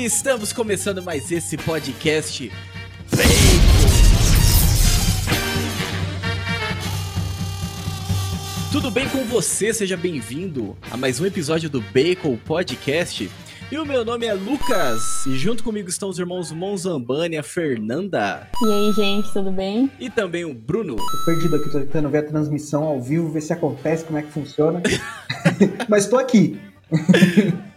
E estamos começando mais esse podcast Tudo bem com você? Seja bem-vindo a mais um episódio do Bacon Podcast. E o meu nome é Lucas, e junto comigo estão os irmãos Monzambani, a Fernanda. E aí, gente, tudo bem? E também o Bruno. Tô perdido aqui, tô tentando ver a transmissão ao vivo, ver se acontece, como é que funciona. Mas tô aqui.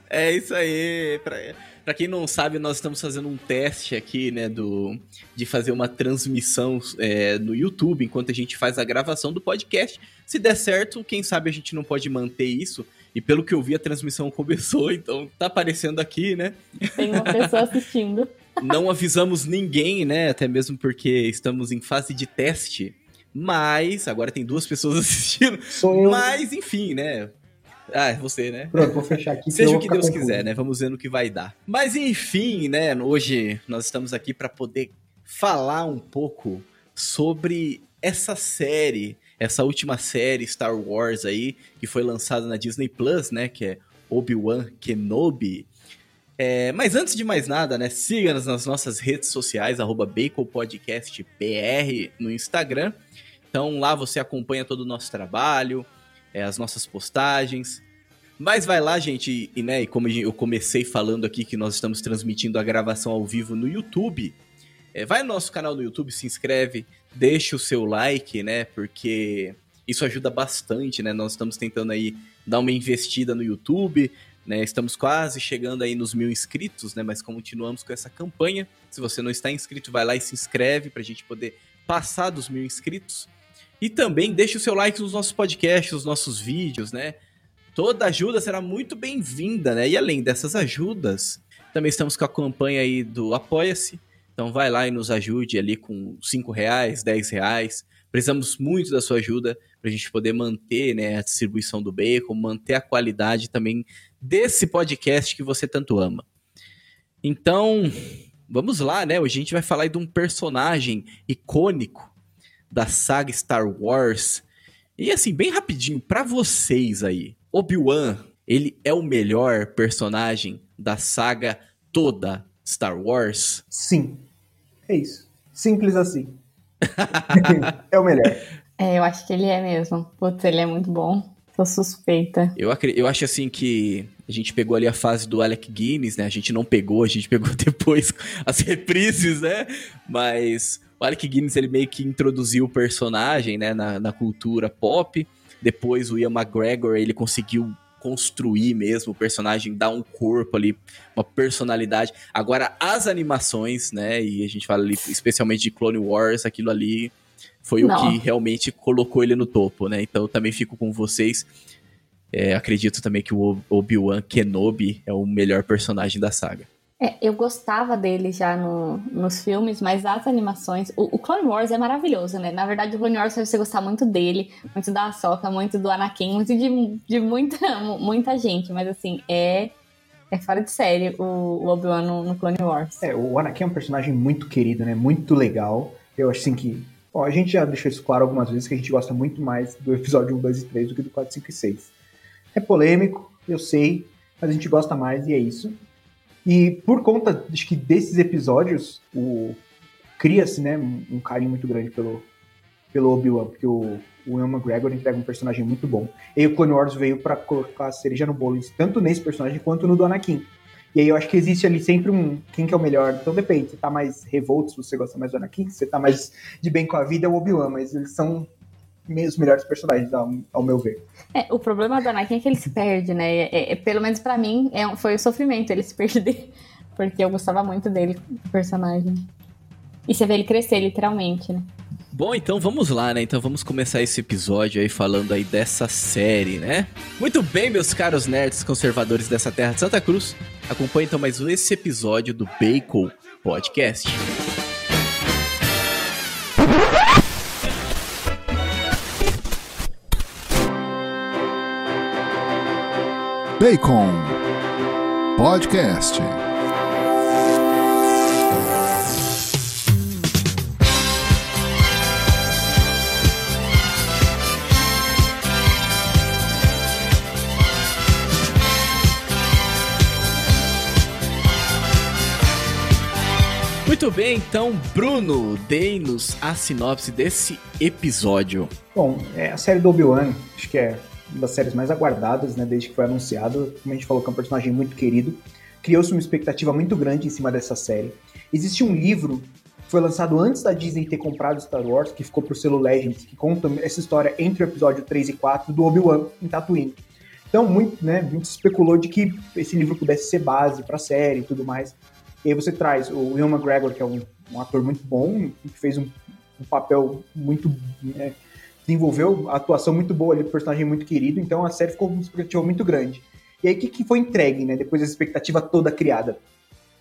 é isso aí. Pra, pra quem não sabe, nós estamos fazendo um teste aqui, né, do, de fazer uma transmissão é, no YouTube enquanto a gente faz a gravação do podcast. Se der certo, quem sabe a gente não pode manter isso e pelo que eu vi, a transmissão começou, então tá aparecendo aqui, né? Tem uma pessoa assistindo. Não avisamos ninguém, né? Até mesmo porque estamos em fase de teste. Mas, agora tem duas pessoas assistindo. Sou eu. Mas, enfim, né? Ah, é você, né? Pronto, vou fechar aqui. Seja o que Deus quiser, né? Vamos ver no que vai dar. Mas, enfim, né? Hoje nós estamos aqui para poder falar um pouco sobre essa série essa última série Star Wars aí, que foi lançada na Disney Plus, né? Que é Obi-Wan Kenobi. É, mas antes de mais nada, né? Siga-nos nas nossas redes sociais, arroba BaconPodcastBR no Instagram. Então lá você acompanha todo o nosso trabalho, é, as nossas postagens. Mas vai lá, gente, e, né, como eu comecei falando aqui que nós estamos transmitindo a gravação ao vivo no YouTube, é, vai no nosso canal no YouTube, se inscreve, deixa o seu like, né? Porque isso ajuda bastante, né? Nós estamos tentando aí dar uma investida no YouTube, né? Estamos quase chegando aí nos mil inscritos, né? Mas continuamos com essa campanha. Se você não está inscrito, vai lá e se inscreve para a gente poder passar dos mil inscritos. E também deixa o seu like nos nossos podcasts, nos nossos vídeos, né? Toda ajuda será muito bem-vinda, né? E além dessas ajudas, também estamos com a campanha aí do Apoia-se, então vai lá e nos ajude ali com 5 reais, 10 reais. Precisamos muito da sua ajuda para a gente poder manter né, a distribuição do bacon, manter a qualidade também desse podcast que você tanto ama. Então, vamos lá, né? Hoje a gente vai falar de um personagem icônico da saga Star Wars. E assim, bem rapidinho, para vocês aí, Obi-Wan, ele é o melhor personagem da saga toda Star Wars? Sim. É isso. Simples assim. é o melhor. É, eu acho que ele é mesmo. Putz, ele é muito bom. Sou suspeita. Eu, eu acho assim que a gente pegou ali a fase do Alec Guinness, né? A gente não pegou, a gente pegou depois as reprises, né? Mas o Alec Guinness, ele meio que introduziu o personagem, né? Na, na cultura pop. Depois o Ian McGregor, ele conseguiu construir mesmo o personagem, dar um corpo ali, uma personalidade. Agora, as animações, né, e a gente fala ali especialmente de Clone Wars, aquilo ali foi Não. o que realmente colocou ele no topo, né? Então eu também fico com vocês. É, acredito também que o Obi-Wan Kenobi é o melhor personagem da saga. É, eu gostava dele já no, nos filmes, mas as animações. O, o, Clone Wars é maravilhoso, né? Na verdade, o Clone Wars você gostar muito dele, muito da Ahsoka, muito do Anakin, muito de, de muita, muita gente, mas assim, é. É fora de série o, Obi-Wan no, no, Clone Wars. É, o Anakin é um personagem muito querido, né? Muito legal. Eu acho assim que. Bom, a gente já deixou isso claro algumas vezes que a gente gosta muito mais do episódio 1, 2 e 3 do que do 4, 5 e 6. É polêmico, eu sei, mas a gente gosta mais e é isso. E por conta acho que desses episódios, o cria-se né, um carinho muito grande pelo, pelo Obi-Wan, porque o, o Ian McGregor entrega um personagem muito bom. E o Clone Wars veio para colocar a cereja no bolo, tanto nesse personagem quanto no do Anakin. E aí eu acho que existe ali sempre um quem que é o melhor. Então depende, você tá mais revolto se você gosta mais do Anakin, se você tá mais de bem com a vida é o Obi-Wan, mas eles são os melhores personagens, ao, ao, meu ver. É, o problema do Anakin é que ele se perde, né? É, é, pelo menos para mim, é, foi o sofrimento ele se perder. Porque eu gostava muito dele, do personagem. E você vê ele crescer, literalmente, né? Bom, então vamos lá, né? Então vamos começar esse episódio aí falando aí dessa série, né? Muito bem, meus caros nerds conservadores dessa terra de Santa Cruz. Acompanhe então mais esse episódio do Bacon Podcast. Bacon Podcast. Muito bem, então, Bruno, dê-nos a sinopse desse episódio. Bom, é a série do Obi-Wan, acho que é das séries mais aguardadas, né, desde que foi anunciado. Como a gente falou, que é um personagem muito querido. Criou-se uma expectativa muito grande em cima dessa série. Existe um livro que foi lançado antes da Disney ter comprado Star Wars, que ficou pro selo Legends, que conta essa história entre o episódio 3 e 4 do Obi-Wan em Tatooine. Então, muito, né, muito especulou de que esse livro pudesse ser base para a série e tudo mais. E aí você traz o Ian McGregor, que é um, um ator muito bom, que fez um, um papel muito. Né, desenvolveu a atuação muito boa ali, personagem muito querido, então a série ficou com uma expectativa muito grande. E aí o que, que foi entregue, né? Depois da expectativa toda criada?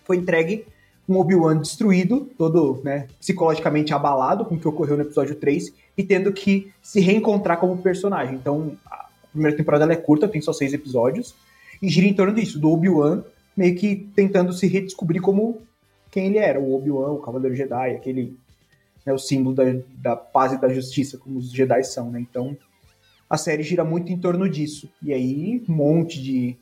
Foi entregue um Obi-Wan destruído, todo né, psicologicamente abalado com o que ocorreu no episódio 3 e tendo que se reencontrar como personagem. Então, a primeira temporada é curta, tem só seis episódios, e gira em torno disso, do Obi-Wan meio que tentando se redescobrir como quem ele era, o Obi-Wan, o Cavaleiro Jedi, aquele né, o símbolo da, da paz e da justiça, como os Jedi são, né? Então, a série gira muito em torno disso. E aí, um monte de,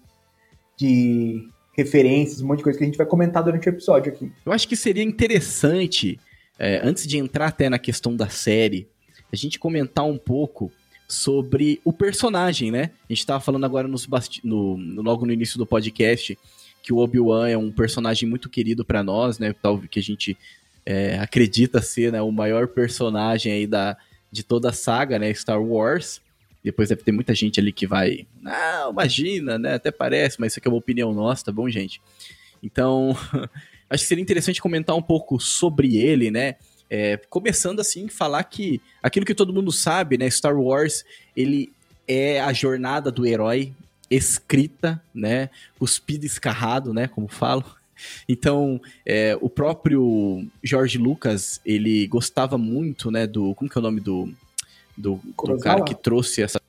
de referências, um monte de coisa que a gente vai comentar durante o episódio aqui. Eu acho que seria interessante, é, antes de entrar até na questão da série, a gente comentar um pouco sobre o personagem, né? A gente tava falando agora nos no, logo no início do podcast que o Obi-Wan é um personagem muito querido para nós, né? Tal que a gente é, acredita ser né, o maior personagem aí da, de toda a saga, né? Star Wars. Depois deve ter muita gente ali que vai. Imagina, né? Até parece, mas isso aqui é uma opinião nossa, tá bom, gente? Então, acho que seria interessante comentar um pouco sobre ele, né? É, começando assim, falar que aquilo que todo mundo sabe, né? Star Wars, ele é a jornada do herói escrita, né? Cuspido escarrado, né? Como falo. Então, é, o próprio George Lucas, ele gostava muito, né? Do. Como que é o nome do. Do, do cara que trouxe essa.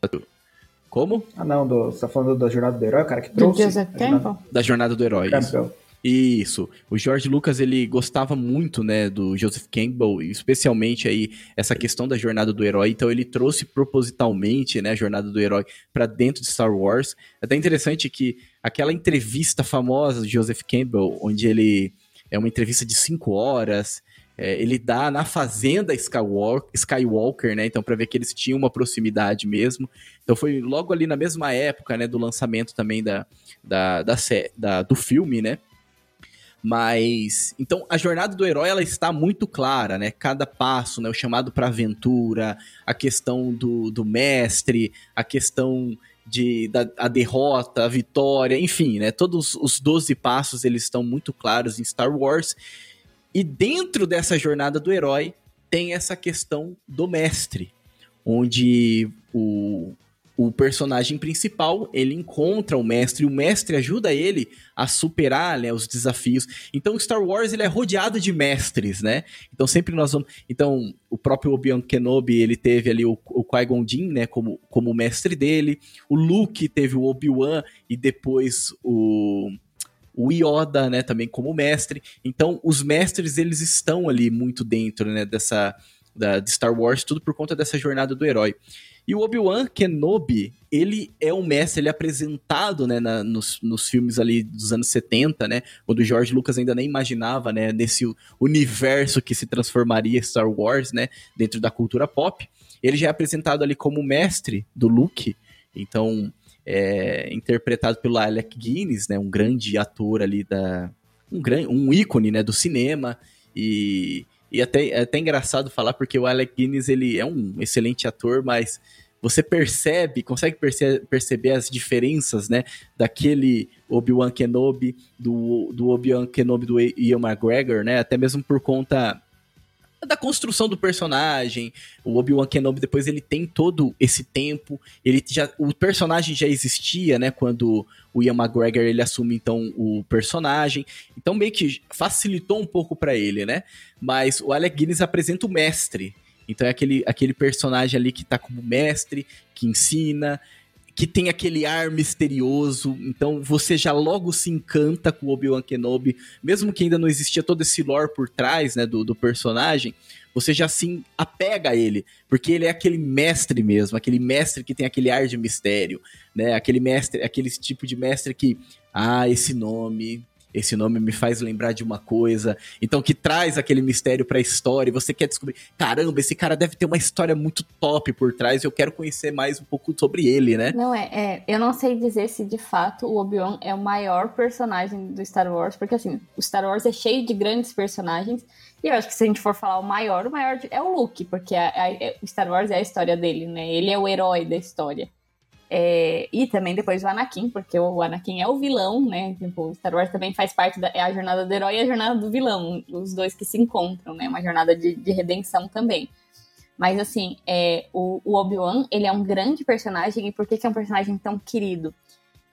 Como? Ah, não, do, você tá falando da jornada do herói, o cara que trouxe. Jornada... Da jornada do herói. Campbell. Isso. O George Lucas, ele gostava muito, né, do Joseph Campbell, especialmente aí essa questão da jornada do herói. Então ele trouxe propositalmente, né, a jornada do herói para dentro de Star Wars. É até interessante que aquela entrevista famosa do Joseph Campbell, onde ele é uma entrevista de cinco horas, é, ele dá na fazenda Skywalker, Skywalker né? Então, para ver que eles tinham uma proximidade mesmo. Então, foi logo ali na mesma época, né? Do lançamento também da, da, da, da do filme, né? Mas então a jornada do herói ela está muito clara, né? Cada passo, né? O chamado para aventura, a questão do, do mestre, a questão de da a derrota, a vitória, enfim, né? Todos os 12 passos eles estão muito claros em Star Wars. E dentro dessa jornada do herói tem essa questão do mestre, onde o, o personagem principal, ele encontra o mestre, e o mestre ajuda ele a superar né, os desafios. Então, Star Wars ele é rodeado de mestres, né? Então, sempre nós vamos... Então, o próprio Obi-Wan Kenobi, ele teve ali o, o Qui-Gon Jinn, né, como, como mestre dele. O Luke teve o Obi-Wan e depois o o Yoda, né, também como mestre. Então, os mestres eles estão ali muito dentro, né, dessa da, de Star Wars, tudo por conta dessa jornada do herói. E o Obi-Wan Kenobi, ele é um mestre, ele é apresentado, né, na, nos, nos filmes ali dos anos 70, né, quando o George Lucas ainda nem imaginava, né, nesse universo que se transformaria Star Wars, né, dentro da cultura pop. Ele já é apresentado ali como mestre do Luke, então, é, interpretado pelo Alec Guinness, né, um grande ator ali da... um, gran, um ícone, né, do cinema, e e até, é até engraçado falar, porque o Alec Guinness, ele é um excelente ator, mas você percebe, consegue perce perceber as diferenças, né? Daquele Obi-Wan Kenobi, do, do Obi-Wan Kenobi do Ian McGregor, né? Até mesmo por conta da construção do personagem. O Obi-Wan Kenobi depois ele tem todo esse tempo, ele já o personagem já existia, né, quando o Ian McGregor ele assume então o personagem. Então meio que facilitou um pouco para ele, né? Mas o Alec Guinness apresenta o mestre. Então é aquele, aquele personagem ali que tá como mestre, que ensina, que tem aquele ar misterioso, então você já logo se encanta com Obi-Wan Kenobi, mesmo que ainda não existia todo esse lore por trás, né, do, do personagem, você já se apega a ele, porque ele é aquele mestre mesmo, aquele mestre que tem aquele ar de mistério, né, aquele mestre, aquele tipo de mestre que, ah, esse nome, esse nome me faz lembrar de uma coisa. Então, que traz aquele mistério pra história e você quer descobrir, caramba, esse cara deve ter uma história muito top por trás e eu quero conhecer mais um pouco sobre ele, né? Não é, é eu não sei dizer se de fato o Obi-Wan é o maior personagem do Star Wars, porque assim, o Star Wars é cheio de grandes personagens e eu acho que se a gente for falar o maior, o maior é o Luke, porque a, a, o Star Wars é a história dele, né? Ele é o herói da história. É, e também depois o Anakin, porque o Anakin é o vilão, né? Tipo, o Star Wars também faz parte da é a jornada do herói e a jornada do vilão, os dois que se encontram, né? Uma jornada de, de redenção também. Mas assim, é, o, o Obi-Wan, ele é um grande personagem, e por que, que é um personagem tão querido?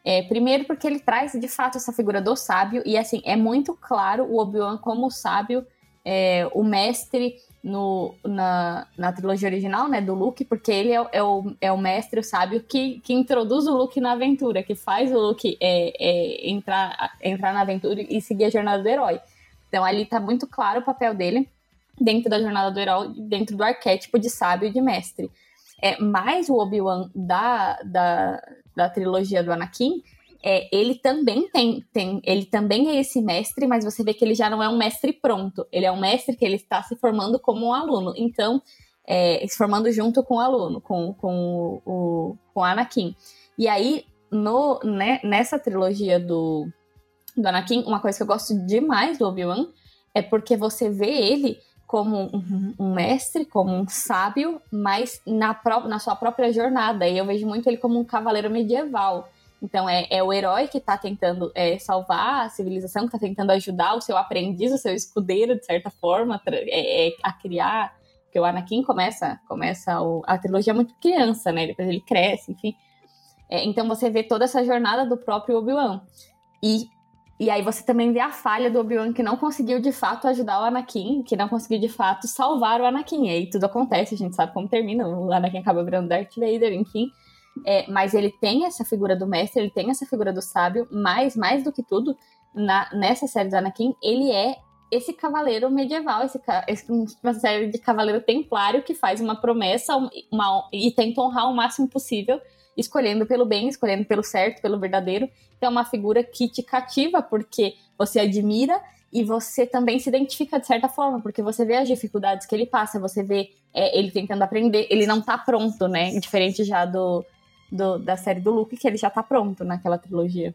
É, primeiro porque ele traz, de fato, essa figura do sábio, e assim, é muito claro o Obi-Wan como sábio, é, o mestre no, na, na trilogia original, né, do Luke, porque ele é, é, o, é o mestre, o sábio, que, que introduz o Luke na aventura, que faz o Luke é, é, entrar, entrar na aventura e seguir a jornada do herói. Então ali tá muito claro o papel dele dentro da jornada do herói, dentro do arquétipo de sábio e de mestre. É, mais o Obi-Wan da, da, da trilogia do Anakin é, ele também tem, tem, ele também é esse mestre, mas você vê que ele já não é um mestre pronto. Ele é um mestre que ele está se formando como um aluno. Então, é, se formando junto com o aluno, com, com o, com Anakin. E aí, no, né, nessa trilogia do, do Anakin, uma coisa que eu gosto demais do Obi-Wan é porque você vê ele como um, um, mestre, como um sábio, mas na, pró na sua própria jornada. E eu vejo muito ele como um cavaleiro medieval. Então é, é o herói que está tentando é, salvar a civilização, que está tentando ajudar o seu aprendiz, o seu escudeiro, de certa forma, é, é, a criar. Porque o Anakin começa, começa o, a trilogia muito criança, né? Depois ele cresce, enfim. É, então você vê toda essa jornada do próprio Obi-Wan. E, e aí você também vê a falha do Obi-Wan que não conseguiu de fato ajudar o Anakin, que não conseguiu de fato salvar o Anakin. E aí tudo acontece, a gente sabe como termina. O Anakin acaba virando Darth Vader, enfim. É, mas ele tem essa figura do mestre, ele tem essa figura do sábio, mas mais do que tudo, na, nessa série do Anakin, ele é esse cavaleiro medieval, esse, esse, uma série de cavaleiro templário que faz uma promessa uma, e tenta honrar o máximo possível, escolhendo pelo bem, escolhendo pelo certo, pelo verdadeiro. Então é uma figura que te cativa porque você admira e você também se identifica de certa forma, porque você vê as dificuldades que ele passa, você vê é, ele tentando aprender, ele não tá pronto, né? Diferente já do, do, da série do Luke, que ele já tá pronto naquela trilogia.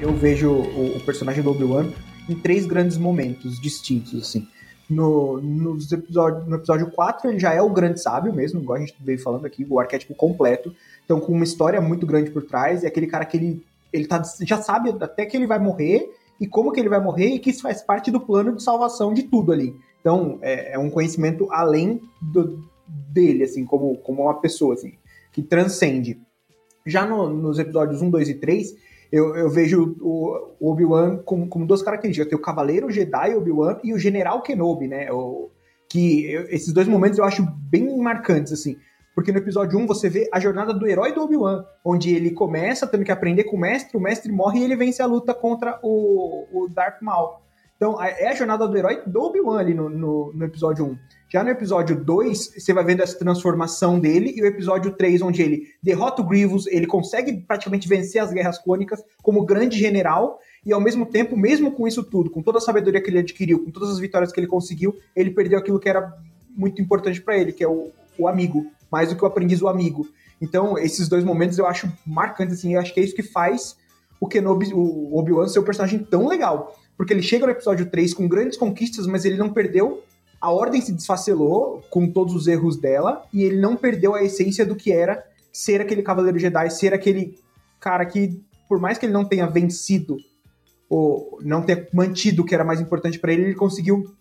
Eu vejo o, o personagem do Obi-Wan em três grandes momentos distintos, assim. No, nos episódio, no episódio 4, ele já é o grande sábio mesmo, igual a gente veio falando aqui, o arquétipo completo. Então, com uma história muito grande por trás, e aquele cara que ele, ele tá, já sabe até que ele vai morrer, e como que ele vai morrer, e que isso faz parte do plano de salvação de tudo ali. Então, é, é um conhecimento além do, dele, assim, como, como uma pessoa, assim, que transcende. Já no, nos episódios 1, 2 e 3, eu, eu vejo o, o Obi-Wan como, como duas características. Tem o Cavaleiro Jedi Obi-Wan e o General Kenobi, né? O, que eu, esses dois momentos eu acho bem marcantes, assim. Porque no episódio 1 você vê a jornada do herói do Obi-Wan, onde ele começa tendo que aprender com o mestre, o mestre morre e ele vence a luta contra o, o Darth Maul. Então, é a jornada do herói do Obi-Wan ali no, no, no, episódio 1. Já no episódio 2, você vai vendo essa transformação dele, e o episódio 3, onde ele derrota o Grievous, ele consegue praticamente vencer as guerras clônicas como grande general, e ao mesmo tempo, mesmo com isso tudo, com toda a sabedoria que ele adquiriu, com todas as vitórias que ele conseguiu, ele perdeu aquilo que era muito importante para ele, que é o, o amigo, mais do que o aprendiz, o amigo. Então, esses dois momentos eu acho marcantes, assim, eu acho que é isso que faz o Kenobi, o Obi-Wan ser um personagem tão legal porque ele chega no episódio 3 com grandes conquistas, mas ele não perdeu. A ordem se desfacelou com todos os erros dela, e ele não perdeu a essência do que era ser aquele Cavaleiro Jedi, ser aquele cara que, por mais que ele não tenha vencido, ou não tenha mantido o que era mais importante para ele, ele conseguiu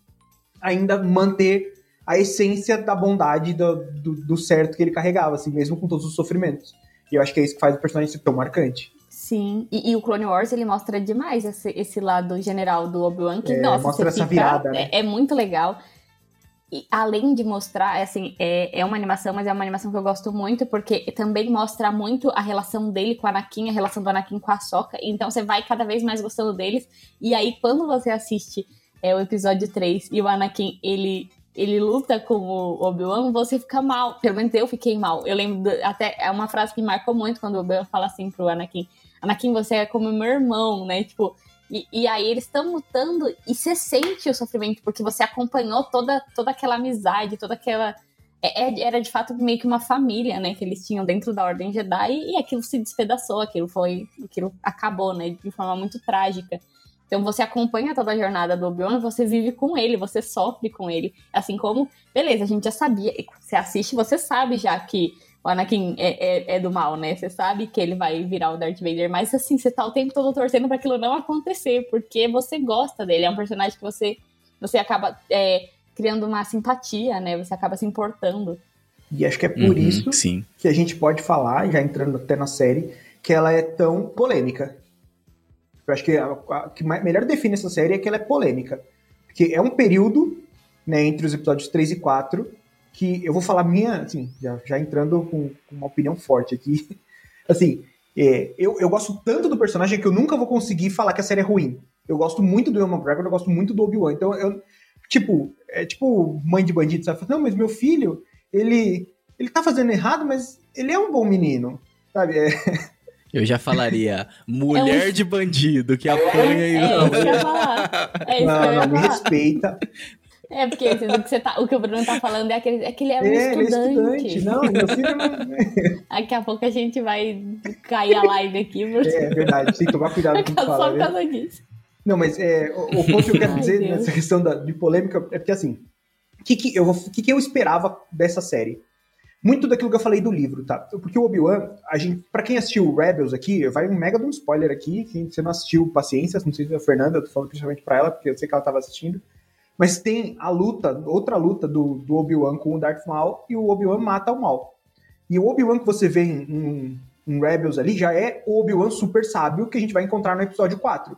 ainda manter a essência da bondade, do, do, do, certo que ele carregava, assim, mesmo com todos os sofrimentos. E eu acho que é isso que faz o personagem ser tão marcante. Sim, e, e, o Clone Wars ele mostra demais esse, esse lado general do Obi-Wan, que, é, nossa, mostra essa fica, virada, né? é, é, muito legal. E além de mostrar, assim, é, é uma animação, mas é uma animação que eu gosto muito, porque também mostra muito a relação dele com a Anakin, a relação do Anakin com a Soka, então você vai cada vez mais gostando deles, e aí quando você assiste é, o episódio 3 e o Anakin, ele ele luta com o Obi-Wan, você fica mal. Pelo menos eu fiquei mal. Eu lembro, até, é uma frase que marcou muito quando o Obi-Wan fala assim pro Anakin: Anakin, você é como meu irmão, né? Tipo, e, e aí eles estão lutando e você sente o sofrimento, porque você acompanhou toda, toda aquela amizade, toda aquela. É, é era de fato meio que uma família, né? Que eles tinham dentro da Ordem Jedi e aquilo se despedaçou, aquilo foi. aquilo acabou, né? De forma muito trágica. Então você acompanha toda a jornada do Obi-Wan, você vive com ele, você sofre com ele. Assim como, beleza, a gente já sabia. Você assiste, você sabe já que o Anakin é, é, é, do mal, né? Você sabe que ele vai virar o Darth Vader, mas assim, você tá o tempo todo torcendo para aquilo não acontecer, porque você gosta dele. É um personagem que você, você acaba é, criando uma simpatia, né? Você acaba se importando. E acho que é por uhum, isso sim. que a gente pode falar, já entrando até na série, que ela é tão polêmica. Eu acho que a, a que melhor define essa série é que ela é polêmica. Porque é um período, né, entre os episódios 3 e 4, que eu vou falar minha, assim, já, já entrando com, com, uma opinião forte aqui. assim, é, eu, eu gosto tanto do personagem que eu nunca vou conseguir falar que a série é ruim. Eu gosto muito do Ewan McGregor, eu gosto muito do Obi-Wan. Então, eu, tipo, é tipo mãe de bandido, sabe? Não, mas meu filho, ele, ele tá fazendo errado, mas ele é um bom menino, sabe? É, Eu já falaria mulher é um... de bandido que apanha e é, não. É isso que eu ia falar. É isso não, que eu ia não, falar. me respeita. É, porque o, que você tá, o que o Bruno tá falando é, aquele, é que ele é um é, estudante. Ele é estudante. Não, meu filho não... Daqui a pouco a gente vai cair a live aqui. É, é verdade, tem que tomar cuidado com o que fala. Só por causa disso. Não, mas é, o, o ponto que eu quero Ai, dizer Deus. nessa questão da, de polêmica é porque, assim, o que, que, eu, que, que eu esperava dessa série? muito daquilo que eu falei do livro, tá? Porque o Obi-Wan, a gente, pra quem assistiu Rebels aqui, vai um mega de um spoiler aqui, quem você não assistiu, paciência, não sei se é a Fernanda, eu tô falando principalmente pra ela, porque eu sei que ela tava assistindo, mas tem a luta, outra luta do, do Obi-Wan com o Darth Maul, e o Obi-Wan mata o Maul. E o Obi-Wan que você vê em, em, em Rebels ali, já é o Obi-Wan super sábio que a gente vai encontrar no episódio 4.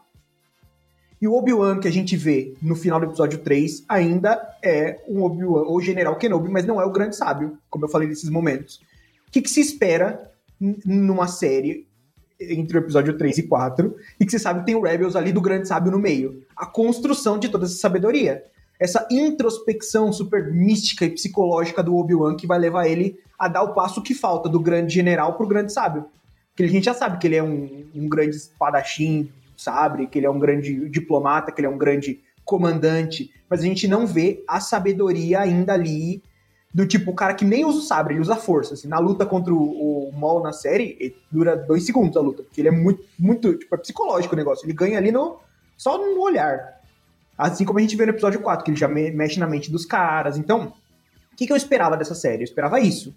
E o Obi-Wan que a gente vê no final do episódio 3 ainda é um Obi-Wan, ou General Kenobi, mas não é o grande sábio, como eu falei nesses momentos. O que, que se espera numa série entre o episódio 3 e 4, e que você sabe que tem o Rebels ali do grande sábio no meio. A construção de toda essa sabedoria. Essa introspecção super mística e psicológica do Obi-Wan que vai levar ele a dar o passo que falta do grande general pro grande sábio. Porque a gente já sabe que ele é um, um grande espadachim sabre, que ele é um grande diplomata, que ele é um grande comandante, mas a gente não vê a sabedoria ainda ali do tipo o cara que nem usa o sabre, ele usa força. Assim, na luta contra o, o Maul na série, dura dois segundos a luta, porque ele é muito, muito, tipo, é psicológico o negócio. Ele ganha ali no, só no olhar. Assim como a gente vê no episódio 4, que ele já me, mexe na mente dos caras. Então, o que, que eu esperava dessa série? Eu esperava isso.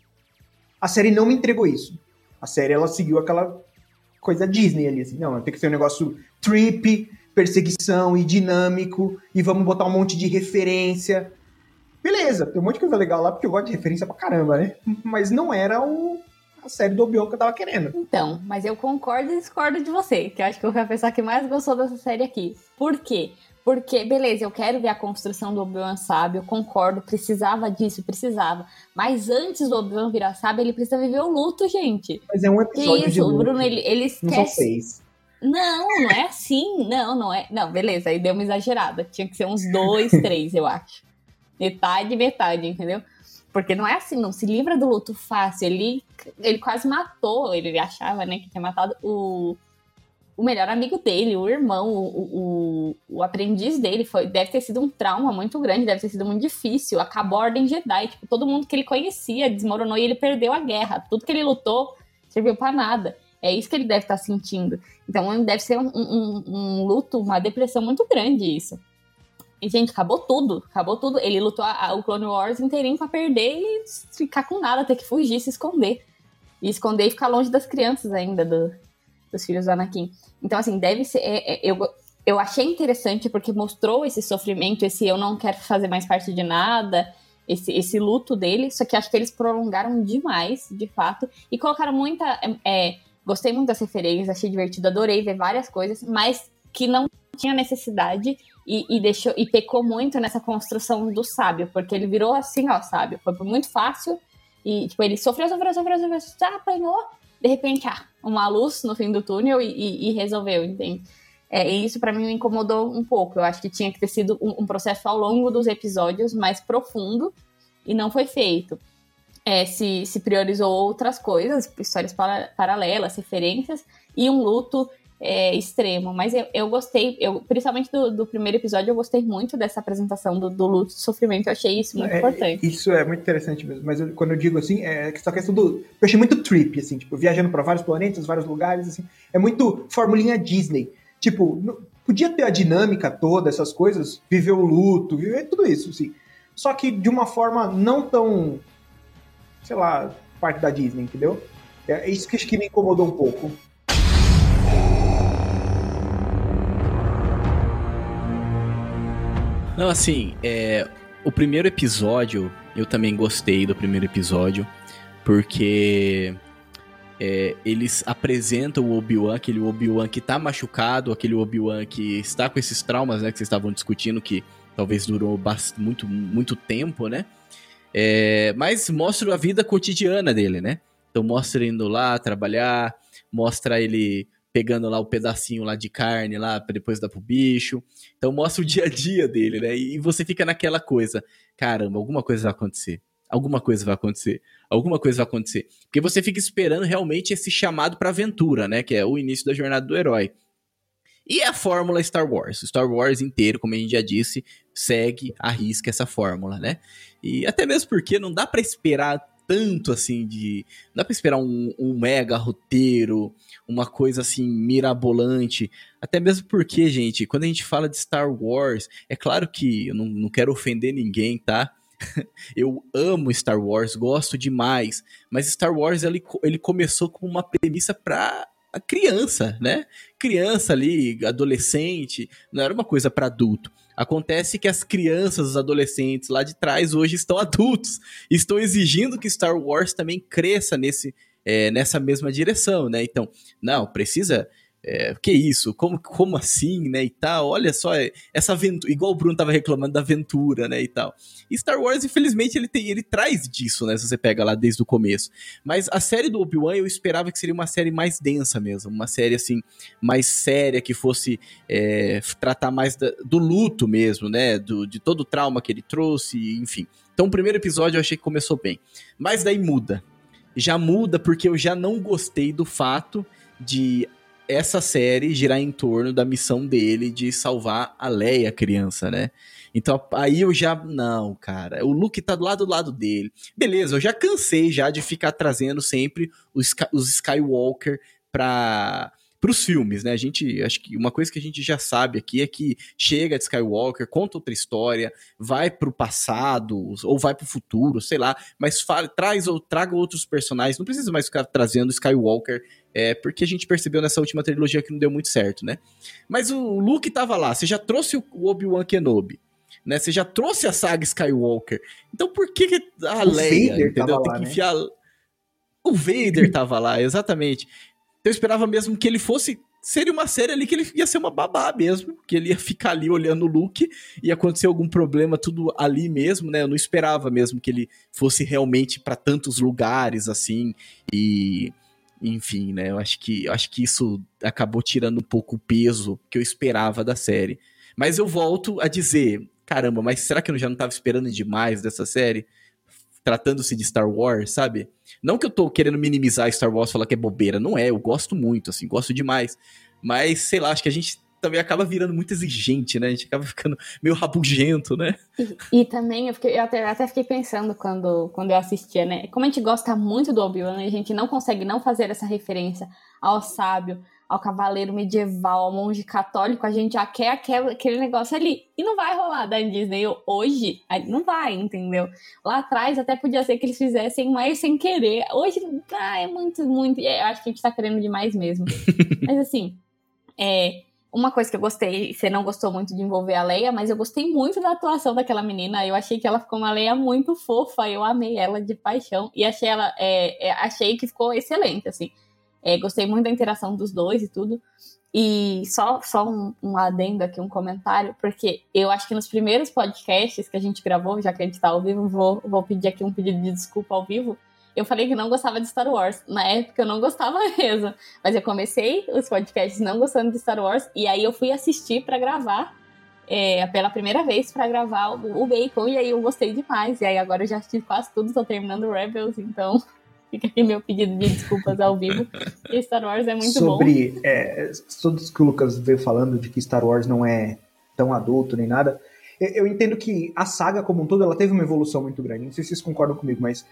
A série não me entregou isso. A série, ela seguiu aquela coisa Disney ali, assim. Não, tem que ser um negócio trip, perseguição e dinâmico, e vamos botar um monte de referência. Beleza, tem um monte de coisa legal lá, porque eu gosto de referência pra caramba, né? Mas não era o, a série do Obi-Wan que eu tava querendo. Então, mas eu concordo e discordo de você, que eu acho que eu fui a pessoa que mais gostou dessa série aqui. Por quê? Porque, beleza, eu quero ver a construção do Obi-Wan sábio, concordo, precisava disso, precisava. Mas antes do Obi-Wan virar sábio, ele precisa viver o luto, gente. Mas é um episódio que isso, de luto. o Bruno, ele, ele esquece... Não são seis. Não, não é assim. Não, não é. Não, beleza, aí deu uma exagerada. Tinha que ser uns dois, três, eu acho. Metade, metade, entendeu? Porque não é assim, não se livra do luto fácil. Ele, ele quase matou, ele achava, né, que tinha matado o, o melhor amigo dele, o irmão, o, o, o aprendiz dele. Foi, deve ter sido um trauma muito grande, deve ter sido muito difícil. Acabou a Ordem Jedi. Tipo, todo mundo que ele conhecia desmoronou e ele perdeu a guerra. Tudo que ele lutou serviu para nada. É isso que ele deve estar tá sentindo. Então deve ser um, um, um, luto, uma depressão muito grande isso. Gente, acabou tudo. Acabou tudo. Ele lutou a, a, o Clone Wars inteirinho pra perder e ficar com nada, ter que fugir, se esconder. E esconder e ficar longe das crianças ainda, do, dos filhos do Anakin. Então, assim, deve ser. É, é, eu, eu achei interessante porque mostrou esse sofrimento, esse eu não quero fazer mais parte de nada, esse, esse luto dele. Só que acho que eles prolongaram demais, de fato, e colocaram muita. É, Gostei muito das referências, achei divertido, adorei ver várias coisas, mas que não tinha necessidade e, e, deixou e pecou muito nessa construção do sábio, porque ele virou assim, ó, sábio. Foi muito fácil e, tipo, ele sofreu, sofreu, sofreu, sofreu, já apanhou, de repente, ah, uma luz no fim do túnel e, e, e resolveu, entende? É, e isso para mim me incomodou um pouco. Eu acho que tinha que ter sido um, um processo ao longo dos episódios mais profundo e não foi feito. É, se, se priorizou outras coisas, histórias para, paralelas, referências, e um luto é, extremo. Mas eu, eu gostei, eu, principalmente do, do, primeiro episódio, eu gostei muito dessa apresentação do, do luto e sofrimento. Eu achei isso muito é, importante. Isso é muito interessante mesmo. Mas eu, quando eu digo assim, é essa questão do. Eu achei muito trip, assim, tipo, viajando para vários planetas, vários lugares, assim. É muito formulinha Disney. Tipo, podia ter a dinâmica toda, essas coisas, viver o luto, viver tudo isso, assim. Só que de uma forma não tão, sei lá, parte da Disney, entendeu? É isso que acho que me incomodou um pouco. Não, assim, é, o primeiro episódio, eu também gostei do primeiro episódio, porque é, eles apresentam o Obi-Wan, aquele Obi-Wan que tá machucado, aquele Obi-Wan que está com esses traumas, né, que vocês estavam discutindo, que talvez durou muito, muito tempo, né? É, mas mostra a vida cotidiana dele, né? Então mostra ele indo lá trabalhar, mostra ele pegando lá o pedacinho lá de carne lá para depois dar pro bicho. Então mostra o dia a dia dele, né? E você fica naquela coisa, caramba, alguma coisa vai acontecer. Alguma coisa vai acontecer. Alguma coisa vai acontecer. Porque você fica esperando realmente esse chamado para aventura, né, que é o início da jornada do herói. E a fórmula Star Wars. Star Wars inteiro, como a gente já disse, segue, arrisca essa fórmula, né? E até mesmo porque não dá para esperar tanto assim de. Não dá pra esperar um, um mega roteiro, uma coisa assim mirabolante. Até mesmo porque, gente, quando a gente fala de Star Wars, é claro que eu não, não quero ofender ninguém, tá? eu amo Star Wars, gosto demais, mas Star Wars ele, ele começou com uma premissa pra a criança, né? Criança ali, adolescente, não era uma coisa para adulto. Acontece que as crianças, os adolescentes lá de trás hoje estão adultos, estão exigindo que Star Wars também cresça nesse, é, nessa mesma direção, né? Então, não, precisa é, que isso? Como, como assim, né, e tal? Olha só, é, essa aventura, igual o Bruno tava reclamando da aventura, né, e tal. E Star Wars, infelizmente, ele tem, ele traz disso, né, se você pega lá desde o começo. Mas a série do Obi-Wan eu esperava que seria uma série mais densa mesmo, uma série, assim, mais séria, que fosse é, tratar mais da, do luto mesmo, né, do, de todo o trauma que ele trouxe, enfim. Então o primeiro episódio eu achei que começou bem. Mas daí muda. Já muda porque eu já não gostei do fato de essa série girar em torno da missão dele de salvar a Leia, criança, né? Então aí eu já. Não, cara. O Luke tá do lado do lado dele. Beleza, eu já cansei já de ficar trazendo sempre os, os Skywalker pra para os filmes, né? A gente, acho que uma coisa que a gente já sabe aqui é que chega de Skywalker, conta outra história, vai para o passado ou vai para o futuro, sei lá, mas fala, traz ou traga outros personagens. Não precisa mais ficar trazendo Skywalker, é, porque a gente percebeu nessa última trilogia que não deu muito certo, né? Mas o Luke tava lá, você já trouxe o Obi-Wan Kenobi. Né, você já trouxe a saga Skywalker. Então por que, que a o Leia, Vader entendeu? Tem lá, que né? enfiar. Né? O Vader tava lá, exatamente eu esperava mesmo que ele fosse. Seria uma série ali que ele ia ser uma babá mesmo, que ele ia ficar ali olhando o Luke, ia acontecer algum problema, tudo ali mesmo, né? Eu não esperava mesmo que ele fosse realmente para tantos lugares assim e enfim, né? Eu acho que eu acho que isso acabou tirando um pouco o peso que eu esperava da série. Mas eu volto a dizer, caramba, mas será que eu já não estava esperando demais dessa série? Tratando-se de Star Wars, sabe? Não que eu tô querendo minimizar Star Wars, falar que é bobeira, não é, eu gosto muito, assim, gosto demais. Mas, sei lá, acho que a gente também acaba virando muito exigente, né? A gente acaba ficando meio rabugento, né? E, e também eu, fiquei, eu até, até, fiquei pensando quando, quando eu assistia, né? Como a gente gosta muito do Obi-Wan, a gente não consegue não fazer essa referência ao sábio, ao cavaleiro medieval, ao monge católico, a gente já quer aquele, negócio ali. E não vai rolar da Disney hoje. Não vai, entendeu? Lá atrás até podia ser que eles fizessem mais sem querer. Hoje, ah, é muito, muito. É, acho que a gente tá querendo demais mesmo. mas assim, é. Uma coisa que eu gostei, você não gostou muito de envolver a Leia, mas eu gostei muito da atuação daquela menina. Eu achei que ela ficou uma Leia muito fofa. Eu amei ela de paixão. E achei ela. É, é, achei que ficou excelente, assim. É, gostei muito da interação dos dois e tudo. E só, só um, um, adendo aqui, um comentário, porque eu acho que nos primeiros podcasts que a gente gravou, já que a gente tá ao vivo, vou, vou pedir aqui um pedido de desculpa ao vivo. Eu falei que não gostava de Star Wars. Na época eu não gostava mesmo. Mas eu comecei os podcasts não gostando de Star Wars. E aí eu fui assistir para gravar. É, pela primeira vez para gravar o, o, Bacon. E aí eu gostei demais. E aí agora eu já assisti quase tudo. Tô terminando Rebels. Então fica aqui meu pedido de desculpas ao vivo. E Star Wars é muito Sobre, bom. Sobre é, tudo que o Lucas veio falando de que Star Wars não é tão adulto nem nada. Eu entendo que a saga como um todo ela teve uma evolução muito grande. Não sei se vocês concordam comigo, mas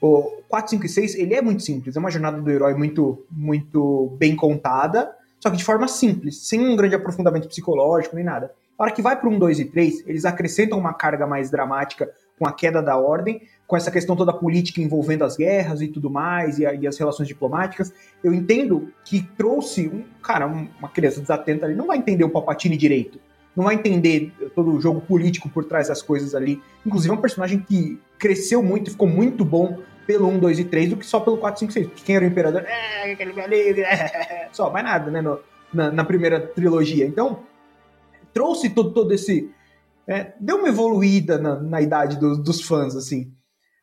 o 4, 5 e 6 ele é muito simples. É uma jornada do herói muito, muito bem contada, só que de forma simples, sem um grande aprofundamento psicológico nem nada. A hora que vai para um 2 e 3, eles acrescentam uma carga mais dramática com a queda da ordem, com essa questão toda política envolvendo as guerras e tudo mais, e, a, e as relações diplomáticas. Eu entendo que trouxe um cara, uma criança desatenta ali, não vai entender o Palpatine direito não vai entender todo o jogo político por trás das coisas ali. Inclusive, é um personagem que cresceu muito ficou muito bom pelo 1, 2 e 3 do que só pelo 4, 5, 6. Porque quem era o Imperador? É, aquele é, só, mais nada, né? No, na, na, primeira trilogia. Então, trouxe todo, todo esse. É, deu uma evoluída na, na idade do, dos fãs, assim.